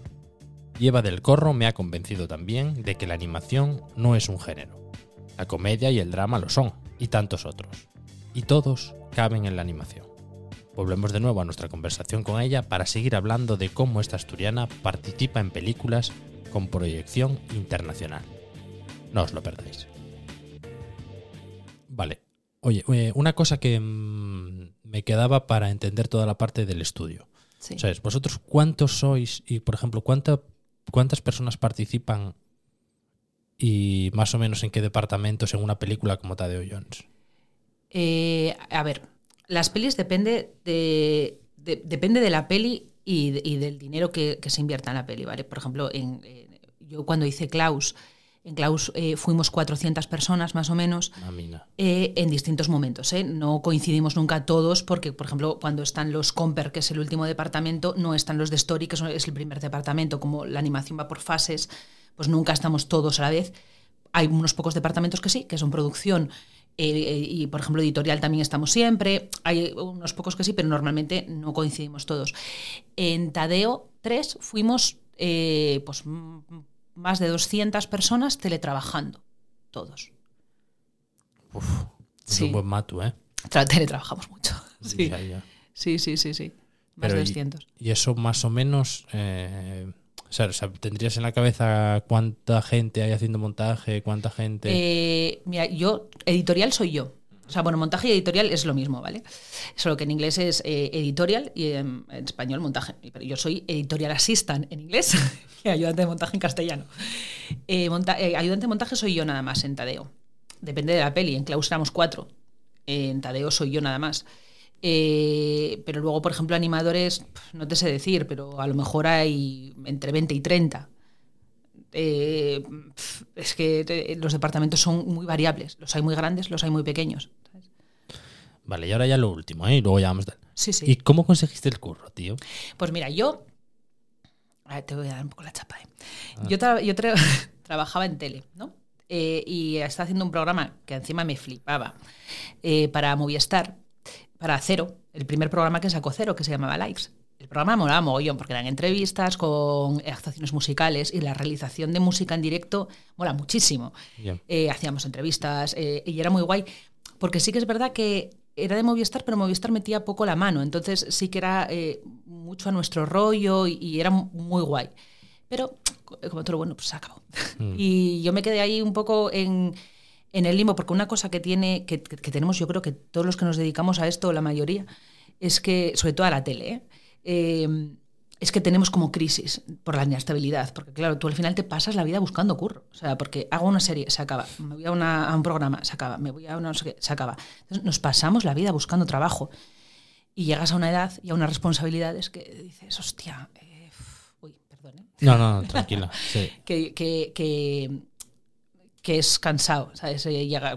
Y Eva del Corro me ha convencido también de que la animación no es un género. La comedia y el drama lo son, y tantos otros. Y todos caben en la animación. Volvemos de nuevo a nuestra conversación con ella para seguir hablando de cómo esta asturiana participa en películas con proyección internacional. No os lo perdáis. Vale. Oye, eh, una cosa que mm, me quedaba para entender toda la parte del estudio. ¿Sabes? ¿Vosotros cuántos sois y, por ejemplo, cuánta, cuántas personas participan y más o menos en qué departamentos en una película como Tadeo Jones? Eh, a ver, las pelis depende de, depende de la peli y, del dinero que, se invierta en la peli, ¿vale? Por ejemplo, en, eh, yo cuando hice Klaus En Klaus eh, fuimos 400 personas más o menos Mamina. eh, en distintos momentos. ¿eh? No coincidimos nunca todos porque, por ejemplo, cuando están los Comper, que es el último departamento, no están los de Story, que es el primer departamento. Como la animación va por fases, pues nunca estamos todos a la vez. Hay unos pocos departamentos que sí, que son producción. Eh, eh, y, por ejemplo, editorial también estamos siempre. Hay unos pocos que sí, pero normalmente no coincidimos todos. En Tadeo 3 fuimos eh, pues, más de 200 personas teletrabajando, todos. Uf, es Sí. un buen matu, ¿eh? Tra- teletrabajamos mucho. Sí, Ya, ya. sí, sí, sí. sí. Más Pero de y- 200. Y eso más o menos, eh, o sea, ¿tendrías en la cabeza cuánta gente hay haciendo montaje? ¿Cuánta gente? Eh, mira, yo, editorial soy yo. O sea, bueno, montaje y editorial es lo mismo, ¿vale? Solo que en inglés es eh, editorial y en, español montaje. Pero yo soy editorial assistant en inglés y ayudante de montaje en castellano. Eh, monta- eh, ayudante de montaje soy yo nada más en Tadeo. Depende de la peli. En Klaus éramos cuatro. En Tadeo soy yo nada más. Eh, pero luego, por ejemplo, animadores, no te sé decir, pero a lo mejor hay entre 20 y 30. Eh, es que los departamentos son muy variables. Los hay muy grandes, los hay muy pequeños. ¿sabes? Vale, y ahora ya lo último, ¿eh? Y luego ya vamos. tal. Sí, sí. ¿Y cómo conseguiste el curro, tío? Pues mira, yo. a ver, te voy a dar un poco la chapa. ¿eh? Ah. Yo, tra- yo tra- trabajaba en tele, ¿no? Eh, y estaba haciendo un programa que encima me flipaba para Movistar, para Cero, el primer programa que sacó Cero, que se llamaba Likes. El programa molaba mogollón porque eran entrevistas con actuaciones musicales y la realización de música en directo mola muchísimo. Ya. Eh, hacíamos entrevistas eh, y era muy guay, porque sí que es verdad que era de Movistar, pero Movistar metía poco la mano, entonces sí que era eh, mucho a nuestro rollo y, y era muy guay. Pero como todo bueno, pues se acabó. Mm. Y yo me quedé ahí un poco en, en el limbo, porque una cosa que tiene, que, que tenemos, yo creo que todos los que nos dedicamos a esto, la mayoría, es que, sobre todo a la tele, ¿eh? Eh, es que tenemos como crisis por la inestabilidad, porque claro, tú al final te pasas la vida buscando curro, o sea, porque hago una serie, se acaba, me voy a, una- a un programa, se acaba, me voy a una no sé qué, se acaba. Entonces nos pasamos la vida buscando trabajo y llegas a una edad y a unas responsabilidades que dices, hostia, eh, uy, perdón, ¿eh? No, no, no, tranquila. Sí. que, que, que, que es cansado, ¿sabes? Llega,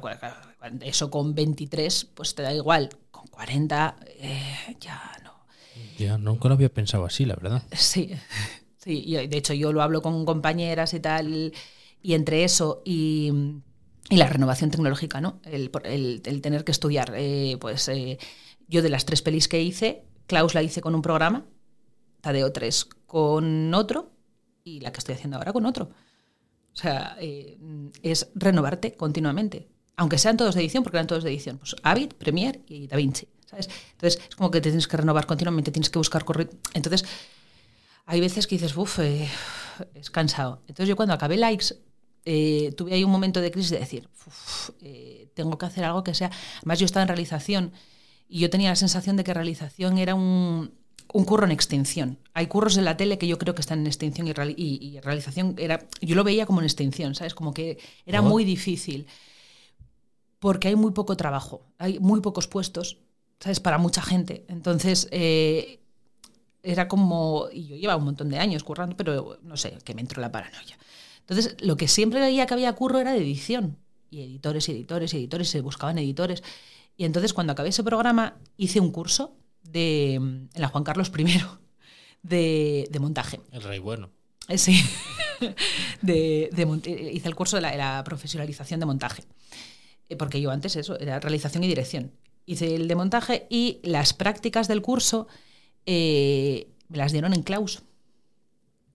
eso con 23, pues te da igual, con 40, eh, ya no. Ya, nunca lo había pensado así, la verdad. Sí, sí. y de hecho, yo lo hablo con compañeras y tal, y entre eso y, y la renovación tecnológica, ¿no? El, el- el tener que estudiar. eh, pues eh, yo de las tres pelis que hice, Klaus la hice con un programa, Tadeo 3 con otro, y la que estoy haciendo ahora con otro. O sea, eh, es renovarte continuamente. Aunque sean todos de edición, porque eran todos de edición. Pues Avid, Premiere y DaVinci. ¿sabes? Entonces, es como que te tienes que renovar continuamente, tienes que buscar correr. Entonces, hay veces que dices, uff, es cansado. Entonces, yo cuando acabé Likes, eh, tuve ahí un momento de crisis de decir, "Uf, eh, tengo que hacer algo que sea. Además, yo estaba en realización y yo tenía la sensación de que realización era un, un curro en extinción. Hay curros en la tele que yo creo que están en extinción y, y- y realización era. Yo lo veía como en extinción, ¿sabes? Como que era muy difícil. Porque hay muy poco trabajo, hay muy pocos puestos, ¿sabes? Para mucha gente. Entonces, eh, era como. Y yo llevaba un montón de años currando, pero no sé, que me entró la paranoia. Entonces, lo que siempre veía que había curro era de edición. Y editores y editores y editores, se buscaban editores. Y entonces, cuando acabé ese programa, hice un curso de, en la Juan Carlos I de, de montaje. El rey bueno. Eh, Sí. De, de eh, hice el curso de la, profesionalización de montaje. Eh, Porque yo antes eso, era realización y dirección. Hice el de montaje y las prácticas del curso eh, me las dieron en Klaus.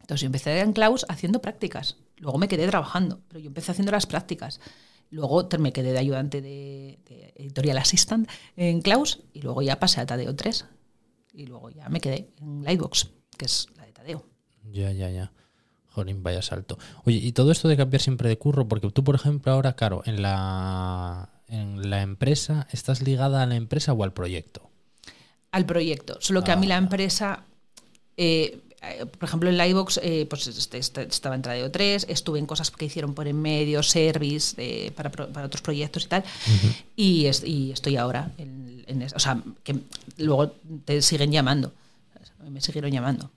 Entonces yo empecé en Klaus haciendo prácticas. Luego me quedé trabajando, pero yo empecé haciendo las prácticas. Luego me quedé de ayudante de, de editorial assistant en Klaus y luego ya pasé a Tadeo 3. Y luego ya me quedé en Lightbox, que es la de Tadeo. Ya, ya, ya. Jolín, vaya salto. Oye, y todo esto de cambiar siempre de curro, porque tú, por ejemplo, ahora, claro, en la, en la empresa, ¿estás ligada a la empresa o al proyecto? al proyecto. Solo que a mí la Ah. empresa, eh, eh, por ejemplo, en Livebox, eh, pues este- este- estaba en Radio 3, estuve en cosas que hicieron por en medio, service, eh, para, otros proyectos y tal, y, es- y estoy ahora en, en es- O sea, que luego te siguen llamando. Me siguieron llamando.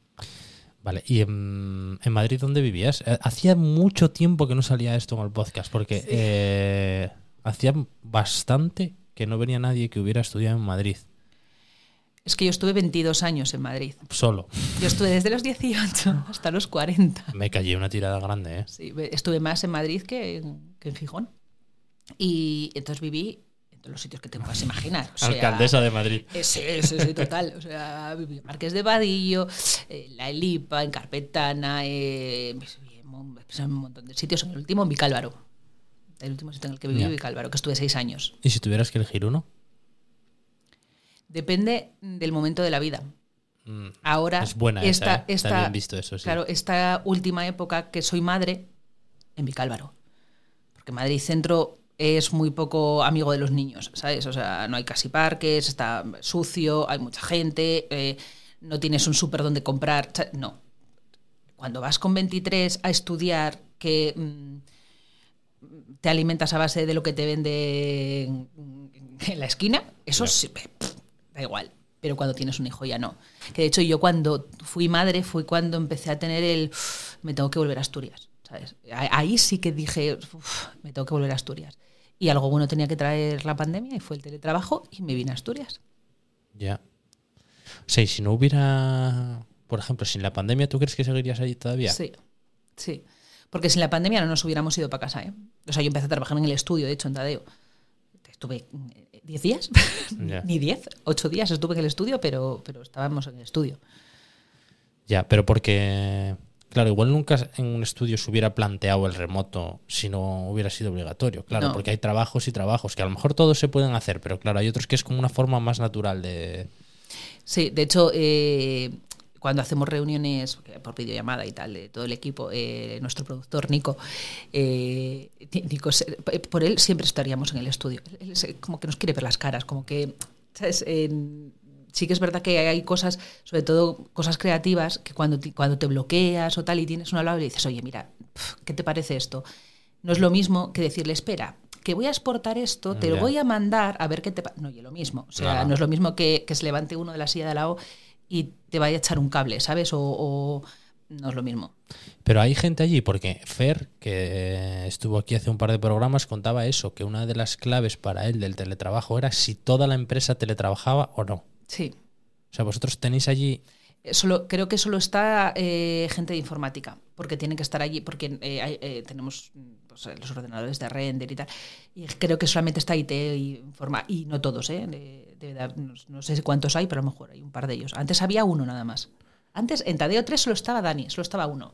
Vale, ¿y en, en Madrid dónde vivías? Eh, Hacía mucho tiempo que no salía esto en el podcast, porque eh, hacía bastante que no venía nadie que hubiera estudiado en Madrid, Es que yo estuve 22 años en Madrid. solo. Yo estuve desde los 18 hasta los 40. Me callé una tirada grande, ¿eh? Sí, ve- estuve más en Madrid que en, que en Gijón. Y entonces viví en todos los sitios que te puedas imaginar. O sea, Alcaldesa de Madrid. eh, Sí, sí, sí, total. O sea, viví en Marqués de Vadillo, eh, La Elipa, en Carpetana, eh, en en un montón de sitios. En el último, en Vicálvaro. El último sitio en el que viví. Vicálvaro, que estuve seis años. ¿Y si tuvieras que elegir uno? Depende del momento de la vida. Mm, Ahora, Es buena esta, esa, ¿eh? Esta- bien visto eso, sí. Claro, esta última época que soy madre en Vicálvaro. Porque Madrid Centro es muy poco amigo de los niños, ¿sabes? O sea, no hay casi parques, está sucio, hay mucha gente, eh, no tienes un súper donde comprar. No. Cuando vas con 23 a estudiar que mm, te alimentas a base de lo que te vende en, la esquina, eso sí, pff, da igual. Pero cuando tienes un hijo ya no. Que de hecho yo cuando fui madre fue cuando empecé a tener el "Uf, me tengo que volver a Asturias. ¿sabes? Ahí sí que dije "Uf, me tengo que volver a Asturias. Y algo bueno tenía que traer la pandemia y fue el teletrabajo y me vine a Asturias. Ya. O sea, y si no hubiera, por ejemplo, sin la pandemia, ¿tú crees que seguirías allí todavía? Sí, sí. Porque sin la pandemia no nos hubiéramos ido para casa. ¿eh? O sea, yo empecé a trabajar en el estudio, de hecho, en Tadeo. Estuve eh, 10 días, Ya. ni 10, 8 días estuve en el estudio, pero, pero estábamos en el estudio. Ya, pero porque, claro, igual nunca en un estudio se hubiera planteado el remoto si no hubiera sido obligatorio. Claro, No. porque hay trabajos y trabajos que a lo mejor todos se pueden hacer, pero claro, hay otros que es como una forma más natural de... Sí, de hecho, eh, cuando hacemos reuniones eh, por videollamada y tal, de todo el equipo, eh, nuestro productor Nico, eh, Nico, se- por él siempre estaríamos en el estudio. Él es como que nos quiere ver las caras, como que, ¿sabes? En- sí que es verdad que hay cosas, sobre todo cosas creativas, que cuando, ti- cuando te bloqueas o tal y tienes una lado y dices, oye, mira, ¿qué te parece esto? No es lo mismo que decirle, espera, que voy a exportar esto, te lo voy a mandar a ver qué te. No, y es lo mismo. O sea, no es lo mismo que, que se levante uno de la silla de al lado y te vaya a echar un cable, ¿sabes? O, o no es lo mismo. Pero hay gente allí, porque Fer, que estuvo aquí hace un par de programas, contaba eso, que una de las claves para él del teletrabajo era si toda la empresa teletrabajaba o no. Sí. O sea, vosotros tenéis allí... Eh, Solo, creo que solo está eh, gente de informática, porque tienen que estar allí, porque eh, eh, tenemos eh, los ordenadores de render y tal. Y creo que solamente está IT y informa, y no todos, ¿eh? De- de verdad, no, no sé cuántos hay, pero a lo mejor hay un par de ellos. Antes había uno nada más. Antes en Tadeo 3 solo estaba Dani, solo estaba uno.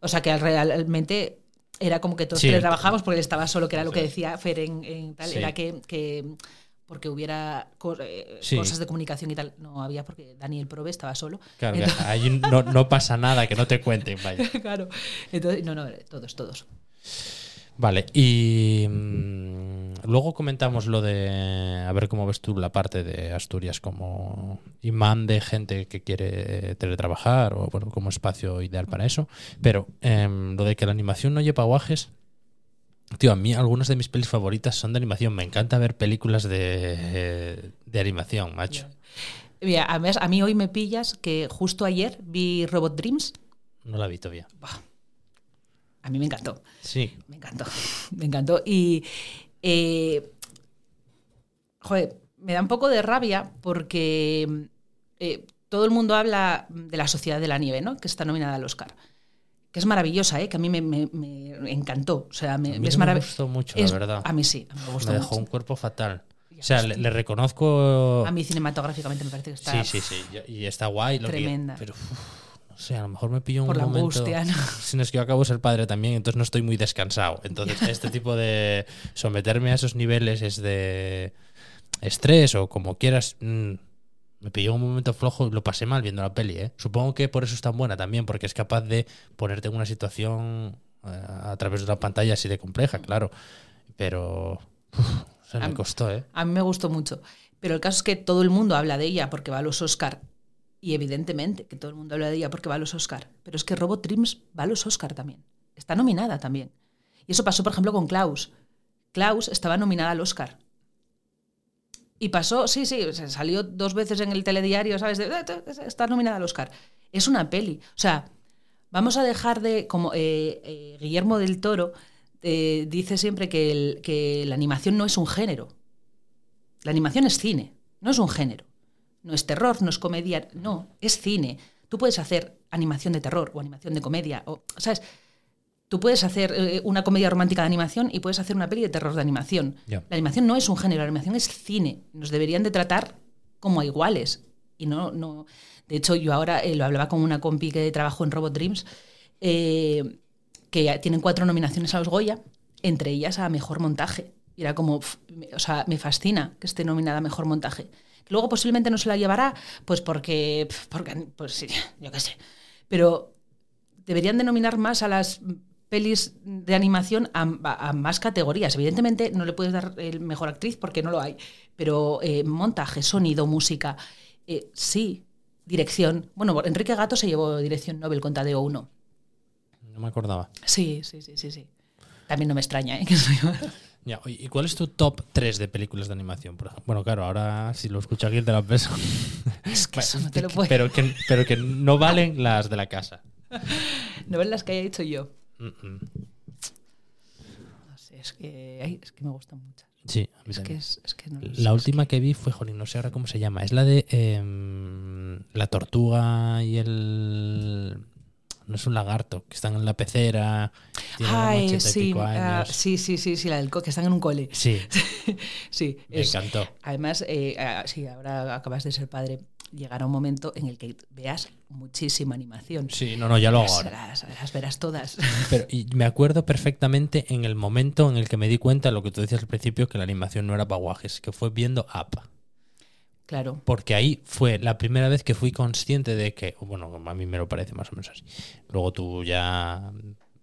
O sea que realmente era como que todos Sí. trabajamos porque él estaba solo, que era lo que decía Fer en, en tal, Sí. era que, que porque hubiera eh, Sí. cosas de comunicación y tal, no había porque Dani el Probe estaba solo. Claro, Entonces- allí no, no pasa nada, que no te cuenten, vaya. claro. Entonces, no, no, todos, todos. Vale, y mm, luego comentamos lo de, a ver cómo ves tú la parte de Asturias como imán de gente que quiere teletrabajar o bueno, como espacio ideal para eso, pero em, lo de que la animación no lleva guajes, tío, a mí algunas de mis pelis favoritas son de animación, me encanta ver películas de, de animación, macho. Mira, a, mí, a mí hoy me pillas que justo ayer vi Robot Dreams. No la vi todavía. Buah, a mí me encantó. Sí, Me encantó. Me encantó. Y. eh, joder, me da un poco de rabia porque eh, todo el mundo habla de la Sociedad de la Nieve, ¿no? Que está nominada al Oscar. Que es maravillosa, ¿eh? Que a mí me, me- me encantó. O sea, me, a mí es no me maravilloso. gustó mucho, Es- la verdad. A mí sí, a mí me gustó Me dejó mucho. un cuerpo fatal. O sea, le, le reconozco... A mí cinematográficamente me parece que está Sí, sí, sí. Y está guay. Lo que- Tremenda. pero, sé, a lo mejor me pillo un por la momento... angustia, ¿no? Si no es que yo acabo de ser padre también, entonces no estoy muy descansado. Entonces, este tipo de someterme a esos niveles es de estrés o como quieras. mm, me pilló un momento flojo y lo pasé mal viendo la peli. ¿eh? Supongo que por eso es tan buena también, porque es capaz de ponerte en una situación eh, a través de una pantalla así de compleja, claro. Pero uf, se me costó, ¿eh? A mí me gustó mucho. Pero el caso es que todo el mundo habla de ella porque va a los Oscar. Y evidentemente que todo el mundo habla de ella porque va a los Oscar. Pero es que Robot Dreams va a los Oscar también. Está nominada también. Y eso pasó, por ejemplo, con Klaus. Klaus estaba nominada al Oscar. Y pasó, sí, sí, se salió dos veces en el telediario, ¿sabes? De, "Eh, eh, está nominada al Oscar. Es una peli. O sea, vamos a dejar de, como eh, eh, Guillermo del Toro eh, dice siempre que, que la animación no es un género. La animación es cine, no es un género. No es terror, no es comedia, no, es cine. Tú puedes hacer animación de terror o animación de comedia, o, ¿sabes? Tú puedes hacer eh, una comedia romántica de animación y puedes hacer una peli de terror de animación. La animación no es un género, la animación es cine. Nos deberían de tratar como a iguales. Y no, no. De hecho, yo ahora eh, lo hablaba con una compi que trabajo en Robot Dreams, eh, que tienen cuatro nominaciones a los Goya, entre ellas a mejor montaje. Y era como, me- o sea, me fascina que esté nominada a mejor montaje. Luego posiblemente no se la llevará, pues porque, porque pues sí, yo qué sé. Pero deberían denominar más a las pelis de animación a, a- a más categorías. Evidentemente no le puedes dar el mejor actriz porque no lo hay, pero eh, montaje, sonido, música, eh, sí, dirección. Bueno, Enrique Gato se llevó dirección Nobel con Tadeo 1. No me acordaba. Sí, sí, sí, sí, sí. También no me extraña, ¿eh? que. Ya, ¿Y cuál es tu top 3 de películas de animación? por ejemplo? Bueno, claro, ahora si lo escucha alguien te la peso. Es que eso no te lo puedo. pero, que, pero que no valen las de la casa. No ves las que haya dicho yo. Mm, mm. No sé, es que, ay, es que me gustan muchas. Sí, a mí Es que, es, es que no sé, La última que vi fue, jolín, no sé ahora cómo se llama. Es la de em, la tortuga y el. No es un lagarto, que están en la pecera. Ay, 80 y sí, ah, sí, sí, sí, sí, la del que están en un cole. Sí, sí, me es- encantó. Además, eh, ah, sí, ahora acabas de ser padre, llegará un momento en el que veas muchísima animación. Sí, no, no, ya lo hago Las, ahora. las- las verás todas. Pero y me acuerdo perfectamente en el momento en el que me di cuenta, lo que tú decías al principio, que la animación no era para guajes, que fue viendo Up. Claro. Porque ahí fue la primera vez que fui consciente de que, bueno, a mí me lo parece más o menos así. Luego tú ya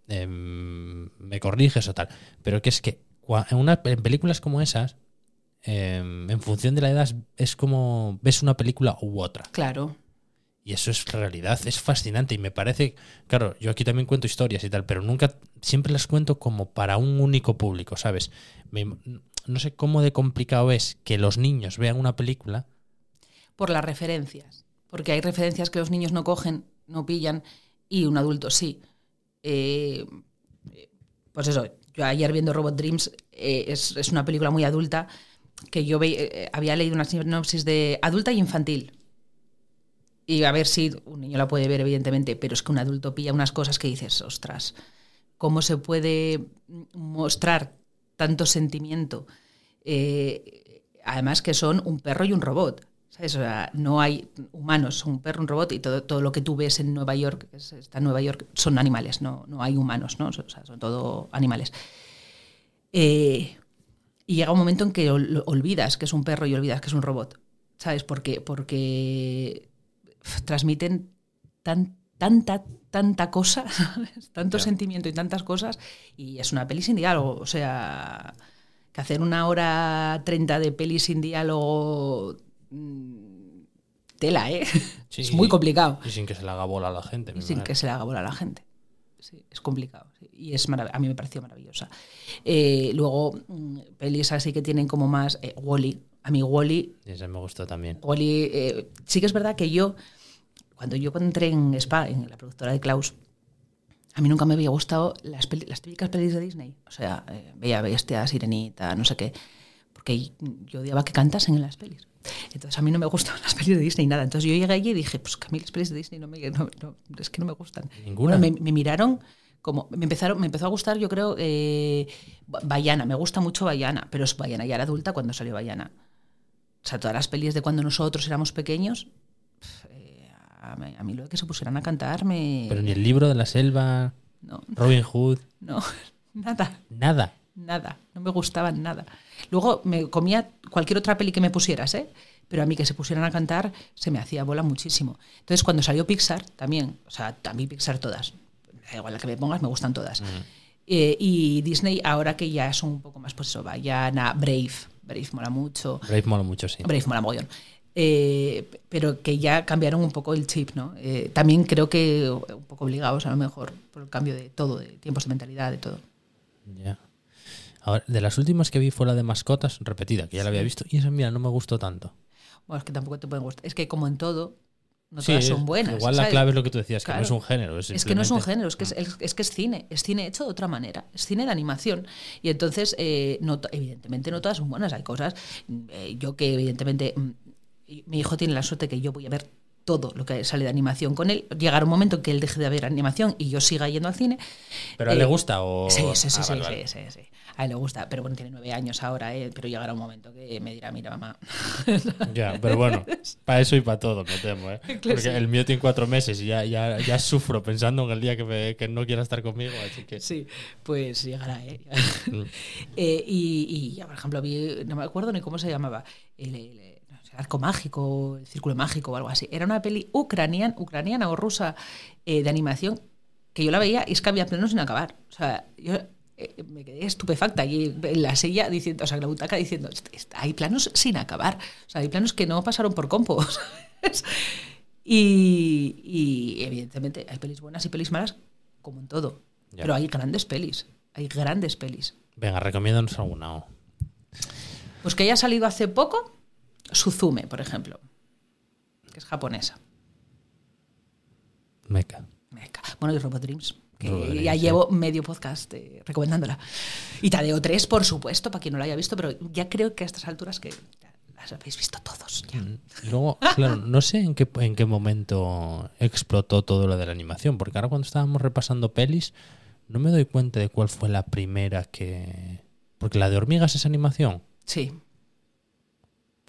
em, me corriges o tal. Pero que es que en, una, en películas como esas, em, en función de la edad, es como ves una película u otra. Claro. Y eso es realidad, es fascinante. Y me parece, claro, yo aquí también cuento historias y tal, pero nunca, siempre las cuento como para un único público, ¿sabes? Me- no sé cómo de complicado es que los niños vean una película. Por las referencias. Porque hay referencias que los niños no cogen, no pillan, y un adulto sí. Eh, eh, pues eso, yo ayer viendo Robot Dreams, eh, es, es una película muy adulta que yo había leído una sinopsis de adulta y infantil. Y a ver si un niño la puede ver, evidentemente, pero es que un adulto pilla unas cosas que dices, ostras, ¿cómo se puede mostrar tanto sentimiento? Eh, además que son un perro y un robot. ¿sabes? O sea, no hay humanos, son un perro, un robot y todo, todo lo que tú ves en Nueva York, que es- está en Nueva York, son animales, no, no hay humanos, ¿no? O sea, son todo animales. Eh, y llega un momento en que ol- olvidas que es un perro y olvidas que es un robot, ¿sabes? Porque, porque transmiten tan, tanta, tanta cosa, tanto sentimiento y tantas cosas, y es una peli sin diálogo, o sea, que hacer una hora treinta de peli sin diálogo, mm, tela, ¿eh? Sí, es muy complicado. Y sin que se le haga bola a la gente. Y sin que se le haga bola a la gente. Sí, es complicado. sí. Y es a mí me pareció maravillosa. Eh, luego, mm, pelis así que tienen como más. Eh, Wally. A mí, Wally. Y ese me gustó también. Wally eh, sí que es verdad que yo, cuando yo entré en Spa, en la productora de Klaus, a mí nunca me había gustado las, peli- las típicas pelis de Disney. O sea, eh, Bella Bestia, Sirenita, no sé qué. Porque yo odiaba que cantasen en las pelis. Entonces a mí no me gustan las pelis de Disney, nada. Entonces yo llegué allí y dije, pues que a mí las pelis de Disney no me, no- no- es que no me gustan. Ninguna. Bueno, me, me miraron como me empezaron me empezó a gustar yo creo eh, Bayana me gusta mucho Bayana pero es Bayana ya era adulta cuando salió Bayana o sea todas las pelis de cuando nosotros éramos pequeños eh, a, mí, a mí lo de que se pusieran a cantar me Pero ni el libro de la selva, no Robin Hood, no nada nada. nada no me gustaban nada luego me comía cualquier otra peli que me pusieras eh pero a mí que se pusieran a cantar se me hacía bola muchísimo entonces cuando salió Pixar también o sea también Pixar todas da igual la que me pongas me gustan todas Eh, y Disney, ahora que ya son un poco más, pues eso, Bayana, Brave. Brave mola mucho. Brave mola mucho, sí. Brave mola mogollón. Eh, pero que ya cambiaron un poco el chip, ¿no? Eh, también creo que un poco obligados, a lo mejor, por el cambio de todo, de tiempos de mentalidad, de todo. Ya. Ahora, de las últimas que vi fue la de mascotas, repetida, que ya la había visto, y esa, mira, no me gustó tanto. Bueno, es que tampoco te pueden gustar. Es que como en todo, no todas son buenas. Igual la clave es lo que tú decías, que no es un género. Es, que no es un género, es que es, es, que es cine, es cine hecho de otra manera, es cine de animación. Y entonces, eh, no, evidentemente no todas son buenas, hay cosas, eh, yo que evidentemente, mm, mi hijo tiene la suerte que yo voy a ver todo lo que sale de animación con él. Llegará un momento en que él deje de ver animación y yo siga yendo al cine. ¿Pero a él le eh, gusta o...? Sí, sí, sí, ah, sí, sí, A él le gusta, pero bueno, tiene nueve años ahora, eh, pero llegará un momento que me dirá, mira, mamá... Ya, pero bueno, para eso y para todo, me temo, ¿eh? Porque el mío tiene cuatro meses y ya, ya, ya sufro pensando en el día que, que no quiera estar conmigo, así que... Sí, pues llegará, ¿eh? Mm. eh y, y, por ejemplo, vi, no me acuerdo ni cómo se llamaba, el Arco Mágico, El Círculo Mágico o algo así. Era una peli ucraniana, ucraniana o rusa eh, de animación que yo la veía y es que había planos sin acabar. O sea, yo eh, me quedé estupefacta y en la silla diciendo, o sea, en la butaca diciendo, hay planos sin acabar. O sea, hay planos que no pasaron por compo. Y, y, evidentemente hay pelis buenas y pelis malas, como en todo. Pero hay grandes pelis. Hay grandes pelis. Venga, recomiéndanos alguna. Pues que haya salido hace poco, Suzume, por ejemplo, que es japonesa. Meca. Meca. Bueno, y Robot Dreams, que ya llevo medio podcast eh, recomendándola. Y Tadeo 3, por supuesto, para quien no la haya visto, pero ya creo que a estas alturas que las habéis visto todos. Mm. luego, claro, no sé en qué, en qué momento explotó todo lo de la animación, porque ahora cuando estábamos repasando pelis, no me doy cuenta de cuál fue la primera que... Porque la de hormigas es animación. Sí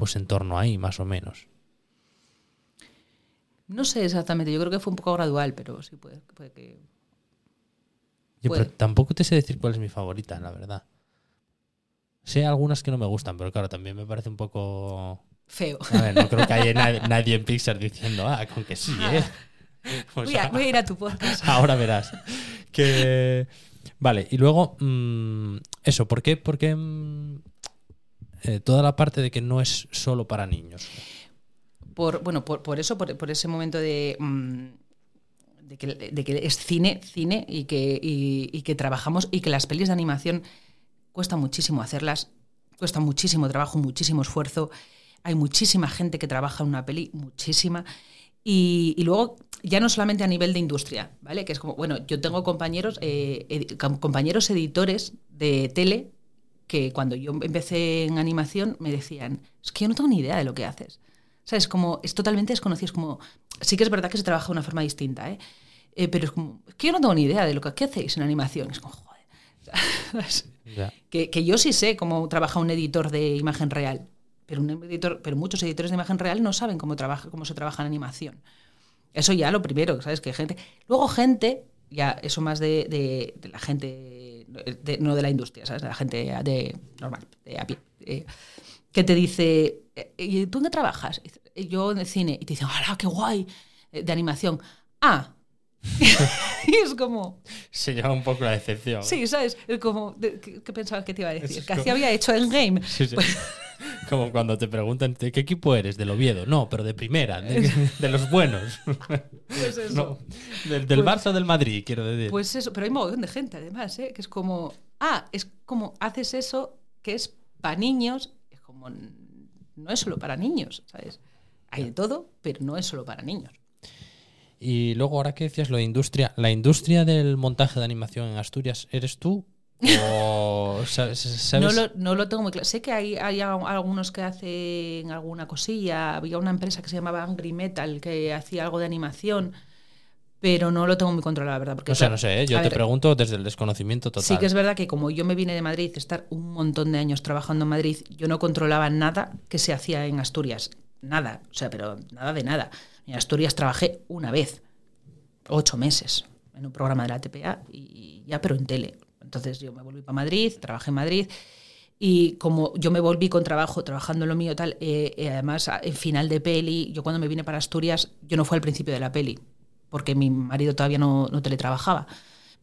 pues en torno ahí, más o menos. No sé exactamente, yo creo que fue un poco gradual, pero sí puede, que... Yo, pero tampoco te sé decir cuál es mi favorita, la verdad. Sé algunas que no me gustan, pero claro, también me parece un poco... Feo. A ver, no creo que haya nadie, en Pixar diciendo, ah, con que sí, ¿eh? voy, a, ir a tu podcast. Ahora verás. Que... Vale, y luego, mm, eso, ¿por qué, por qué mm, eh, toda la parte de que no es solo para niños. Por, bueno, por, eso, por, ese momento de, mm, de, que, es cine, cine y que, que trabajamos y que las pelis de animación cuesta muchísimo hacerlas, cuesta muchísimo trabajo, muchísimo esfuerzo. Hay muchísima gente que trabaja en una peli, muchísima. Y, luego, ya no solamente a nivel de industria, ¿vale? Que es como, bueno, yo tengo compañeros, eh, compañeros editores de tele que cuando yo empecé en animación me decían, es que yo no tengo ni idea de lo que haces. ¿Sabes? Como, es totalmente desconocido. Es como, sí que es verdad que se trabaja de una forma distinta, ¿eh? eh pero es como, es que yo no tengo ni idea de lo que hacéis en animación. Es como, joder. que, que, yo sí sé cómo trabaja un editor de imagen real, pero, un editor, pero muchos editores de imagen real no saben cómo, trabaja, cómo se trabaja en animación. Eso ya lo primero, ¿sabes? Que gente. Luego, gente, ya eso más de, de, de la gente no de la industria, ¿sabes? De la gente de normal, de a pie, que te dice, eh, ¿y tú dónde trabajas? Yo en el cine. Y te dicen, ¡hala, qué guay! Eh, de animación. Ah. y es como... Se lleva un poco la decepción. Sí, ¿sabes? Es como, ¿qué, pensabas que te iba a decir? que así había hecho el game. Sí, sí. Pues como cuando te preguntan, ¿de qué equipo eres? ¿Del Oviedo? No, pero de primera, de, los buenos. Pues eso. del, del pues Barça o del Madrid, quiero decir. Pues eso, pero hay un montón de gente además, ¿eh? que es como, ah, es como haces eso que es para niños, es como, no es solo para niños, ¿sabes? Hay de todo, pero no es solo para niños. Y luego, ahora que decías lo de industria, ¿la industria del montaje de animación en Asturias eres tú No, lo, no, lo, tengo muy claro. Sé que hay, hay, algunos que hacen alguna cosilla. Había una empresa que se llamaba Angry Metal que hacía algo de animación, pero no lo tengo muy controlado, la verdad. Porque, o sea, no sé, ¿eh? yo te pregunto desde el desconocimiento total. Sí que es verdad que como yo me vine de Madrid, estar un montón de años trabajando en Madrid, yo no controlaba nada que se hacía en Asturias. Nada, o sea, pero nada de nada. En Asturias trabajé una vez, ocho meses, en un programa de la TPA y ya, pero en tele entonces yo me volví para Madrid, trabajé en Madrid y como yo me volví con trabajo, trabajando en lo mío tal, eh, eh, además en final de peli, yo cuando me vine para Asturias, yo no fue al principio de la peli, porque mi marido todavía no, no teletrabajaba.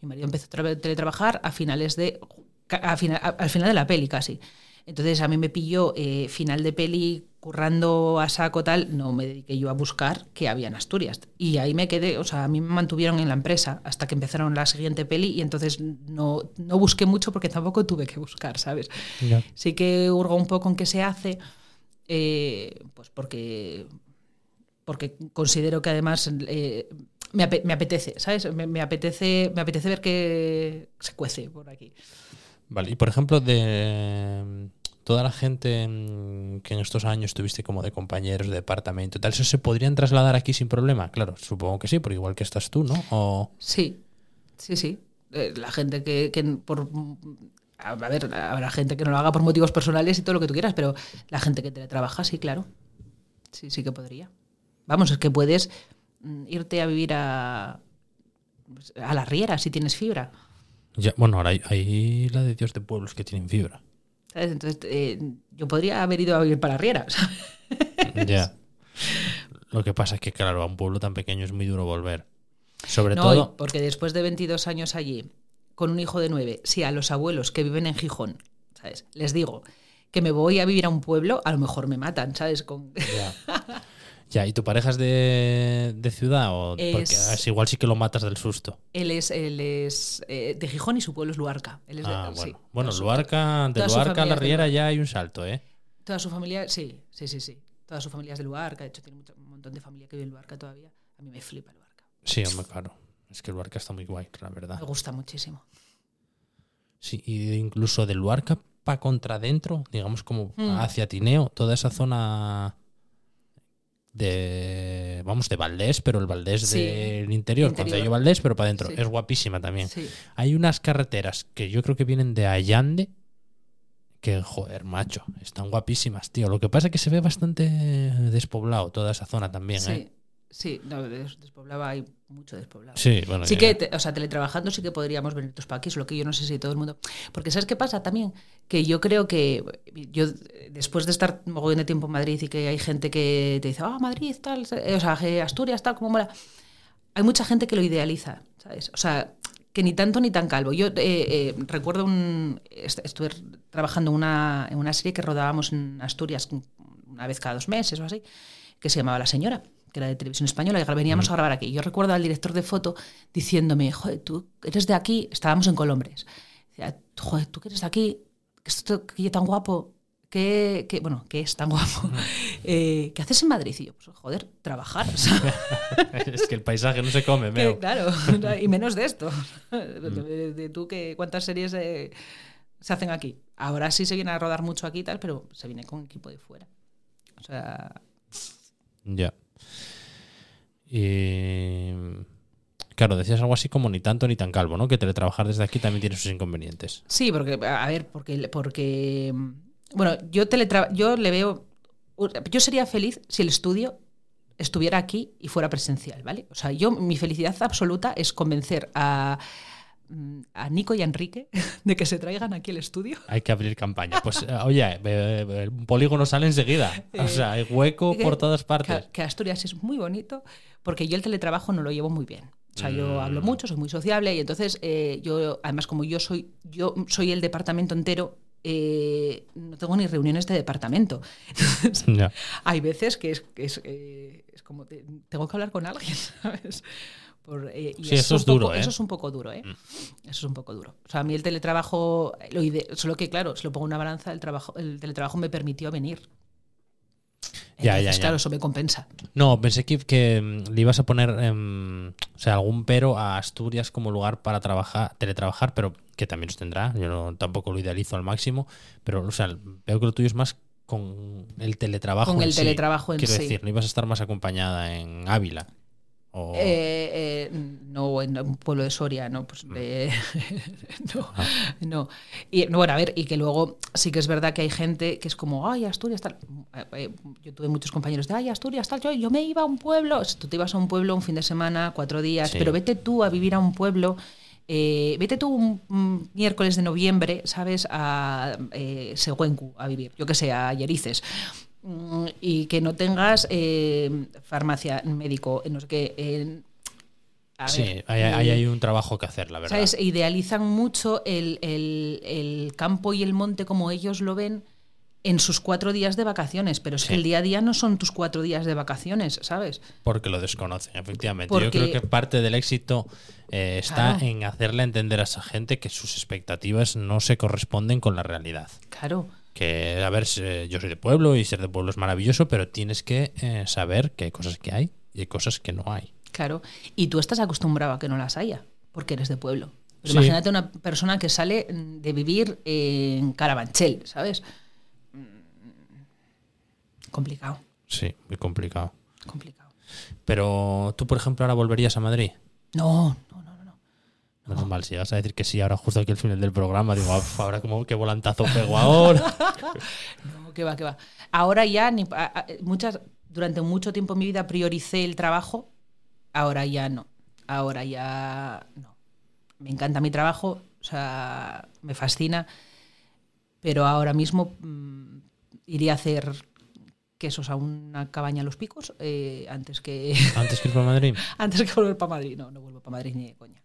Mi marido empezó a teletrabajar a finales de, al final de la peli casi. Entonces a mí me pilló eh, final de peli currando a saco tal, no me dediqué yo a buscar qué había en Asturias. Y ahí me quedé, o sea, a mí me mantuvieron en la empresa hasta que empezaron la siguiente peli y entonces no, no busqué mucho porque tampoco tuve que buscar, ¿sabes? Sí que hurgo un poco en qué se hace, eh, pues porque porque considero que además eh, me, me apetece, ¿sabes? Me, me apetece, me apetece ver que se cuece por aquí. Vale, y por ejemplo, de toda la gente mm, que en estos años tuviste como de compañeros de departamento y tal, ¿eso se podrían trasladar aquí sin problema? Claro, supongo que sí, porque igual que estás tú, ¿no? O... Sí, sí, sí. Eh, la gente que, que por... A ver, habrá gente que no lo haga por motivos personales y todo lo que tú quieras, pero la gente que teletrabaja, sí, claro. Sí, sí que podría. Vamos, es que puedes mm, irte a vivir a, pues, a la riera si tienes fibra. Ya, bueno, ahora hay, hay la de Dios de pueblos que tienen fibra. ¿Sabes? Entonces, eh, yo podría haber ido a vivir para riera. ¿sabes? ya. Lo que pasa es que, claro, a un pueblo tan pequeño es muy duro volver. Sobre No, todo, porque después de 22 años allí, con un hijo de 9, si a los abuelos que viven en Gijón, ¿sabes? Les digo que me voy a vivir a un pueblo, a lo mejor me matan, ¿sabes? Con... Ya. Ya, ¿y tu pareja es de, de ciudad? O porque Es- es igual sí que lo matas del susto. Él es, él es eh, de Gijón y su pueblo es Luarca. Él es de- Ah, sí. bueno. Bueno, Luarca, de Luarca a la de Riera ya hay un salto, ¿eh? Toda su familia, sí, sí, sí, sí. Toda su familia es de Luarca, de hecho tiene mucho- un montón de familia que vive en Luarca todavía. A mí me flipa Luarca. Sí, hombre, claro. Es que Luarca está muy guay, la verdad. Me gusta muchísimo. Sí, y incluso de Luarca para contra adentro, digamos como Mm. hacia Tineo, toda esa zona de, vamos, de Valdés, pero el Valdés Sí, del interior. Concello Valdés, pero para adentro. Sí. Es guapísima también. Sí. Hay unas carreteras que yo creo que vienen de Allande, que, joder, macho, están guapísimas, tío. Lo que pasa es que se ve bastante despoblado toda esa zona también, Sí, ¿eh? Sí, no, des- despoblaba, hay mucho despoblado. Sí, bueno. Sí que, te- o sea, teletrabajando sí que podríamos venir todos para aquí, solo que yo no sé si todo el mundo... Porque ¿sabes qué pasa también? Que yo creo que yo, después de estar un mogollón de tiempo en Madrid y que hay gente que te dice, ah, Madrid, tal, o sea, Asturias, tal, como mola, hay mucha gente que lo idealiza, ¿sabes? O sea, que ni tanto ni tan calvo. Yo eh, eh, recuerdo un... est- Estuve trabajando en una, en una serie que rodábamos en Asturias una vez cada dos meses o así, que se llamaba La Señora, que era de televisión española, y veníamos a grabar aquí. Yo recuerdo al director de foto diciéndome, joder, tú eres de aquí, estábamos en Colombres. Decía, joder, tú que eres de aquí, que esto que tan guapo, que, que- bueno, que es tan guapo, eh, ¿qué haces en Madrid? Y yo, pues joder, trabajar. es que el paisaje no se come, Que, claro, y menos de esto. De, de tú que cuántas series eh, se hacen aquí. Ahora sí se viene a rodar mucho aquí y tal, pero se viene con equipo de fuera. O sea, Ya. Y. Claro, decías algo así como ni tanto ni tan calvo, ¿no? Que teletrabajar desde aquí también tiene sus inconvenientes. sí, porque, a ver, porque, porque bueno, yo teletra yo le veo, yo sería feliz si el estudio estuviera aquí y fuera presencial, ¿vale? O sea, yo, mi felicidad absoluta es convencer a, a Nico y a Enrique de que se traigan aquí el estudio. Hay que abrir campaña. Pues, eh, oye, eh, eh, un polígono sale enseguida. O sea, hay hueco que- por todas partes. Que, que Asturias es muy bonito porque yo el teletrabajo no lo llevo muy bien. O sea, yo Mm. hablo mucho, soy muy sociable y entonces eh, yo, además como yo soy, yo soy el departamento entero, eh, no tengo ni reuniones de departamento. Entonces, Ya. hay veces que es, que es, eh, es como, te- tengo que hablar con alguien, ¿sabes? Por, eh, y Sí, eso es duro, poco- ¿eh? Eso es un poco duro, ¿eh? Eso es un poco duro. O sea, a mí el teletrabajo, lo ide- solo que claro, si lo pongo en una balanza, el, trabajo, el teletrabajo me permitió venir. Ya, ya, ya. claro, eso me compensa. No, pensé que, que, mm, le ibas a poner em, o sea, algún pero a Asturias como lugar para trabajar, teletrabajar, pero que también los tendrá. Yo no- tampoco lo idealizo al máximo, pero o sea, veo que lo tuyo es más con el teletrabajo. Con en el sí. teletrabajo en Quiero sí. decir, no ibas a estar más acompañada en Ávila. O... Eh, eh, no, en un pueblo de Soria, no, pues no, no. Y bueno, a ver, y que luego sí que es verdad que hay gente que es como, ay, Asturias, tal. Eh, Yo tuve muchos compañeros de, ay, Asturias, tal. Yo, yo me iba a un pueblo. Tú te ibas a un pueblo un fin de semana, cuatro días, Sí. pero vete tú a vivir a un pueblo. vete tú un, un miércoles de noviembre, ¿sabes? A Següencu a vivir, yo que sé, a Yerices. Y que no tengas eh, farmacia, médico, no sé qué. eh, a sí, ver, ahí, eh, ahí hay un trabajo que hacer, la verdad. ¿Sabes? Idealizan mucho el, el- el campo y el monte como ellos lo ven en sus cuatro días de vacaciones, pero es Sí. que el día a día no son tus cuatro días de vacaciones, ¿sabes? Porque lo desconocen, efectivamente. Yo creo que parte del éxito eh, está Claro. en hacerle entender a esa gente que sus expectativas no se corresponden con la realidad. Claro. Que, a ver, yo soy de pueblo y ser de pueblo es maravilloso, pero tienes que eh, saber que hay cosas que hay y hay cosas que no hay. Claro. Y tú estás acostumbrado a que no las haya, porque eres de pueblo. Pero Sí. imagínate una persona que sale mm, de vivir en Carabanchel, ¿sabes? Mm, Complicado, Sí, muy complicado. complicado. Pero tú, por ejemplo, ahora volverías a Madrid. No, no. no. Menos mal, si vas a decir que sí, ahora justo aquí al final del programa, digo, "Ah, ahora como qué volantazo pego ahora. No, que va, que va. Ahora ya, ni, a- a- muchas, durante mucho tiempo en mi vida prioricé el trabajo, ahora ya no. Ahora ya no. Me encanta mi trabajo, o sea, me fascina, pero ahora mismo mm, iría a hacer quesos a una cabaña a los picos eh, antes que Antes que ir para Madrid. antes que volver para Madrid. No, no vuelvo para Madrid ni de coña.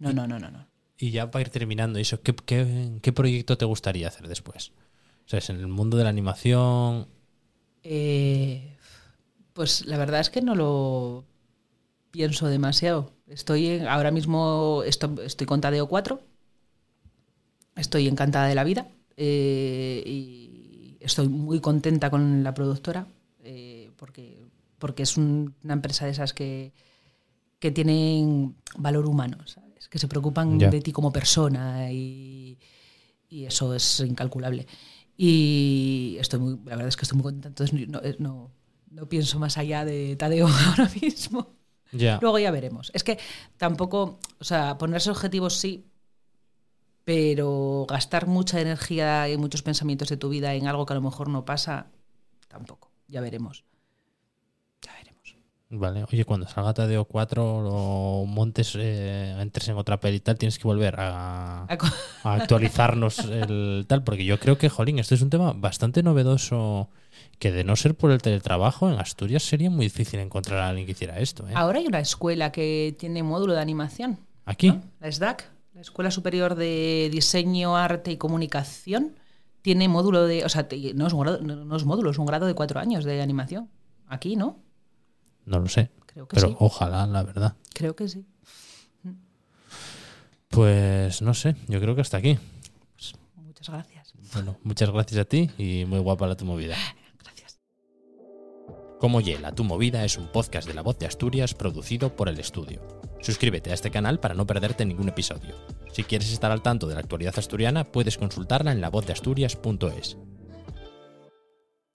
No. No, no, no, no. Y ya para ir terminando, eso, ¿qué, qué, qué proyecto te gustaría hacer después? O sea, es en el mundo de la animación. Eh, pues la verdad es que no lo pienso demasiado. Estoy en- ahora mismo esto- estoy con Tadeo 4. Estoy encantada de la vida eh, y estoy muy contenta con la productora eh, porque, porque es un- una empresa de esas que, que tienen valor humano, ¿sabes? Que se preocupan de ti como persona y, y eso es incalculable. Y estoy muy, la verdad es que estoy muy contenta, entonces no, eh, no, no pienso más allá de Tadeo ahora mismo. Luego ya veremos. Es que tampoco, o sea, ponerse objetivos sí, pero gastar mucha energía y muchos pensamientos de tu vida en algo que a lo mejor no pasa, tampoco. Ya veremos. Vale, oye, cuando salga Tadeo 4 o montes, eh, entres en otra peli y tal, tienes que volver a, A actualizarnos el tal, porque yo creo que, jolín, este es un tema bastante novedoso que de no ser por el teletrabajo, en Asturias sería muy difícil encontrar a alguien que hiciera esto. ¿eh? Ahora hay una escuela que tiene módulo de animación. Aquí, ¿no? La SDAC, la Escuela Superior de Diseño, Arte y Comunicación, tiene módulo de. O sea, no es, un grado, no es módulo, es un grado de cuatro años de animación. Aquí, ¿no? No lo sé, Creo que pero sí. ojalá, la verdad. Creo que sí. Pues no sé, yo creo que hasta aquí. Muchas gracias. Bueno, muchas gracias a ti y muy guapa la tu movida. Gracias. Como Yela, tu movida es un podcast de la voz de Asturias producido por el estudio. Suscríbete a este canal para no perderte ningún episodio. Si quieres estar al tanto de la actualidad asturiana, puedes consultarla en lavozdeasturias.es.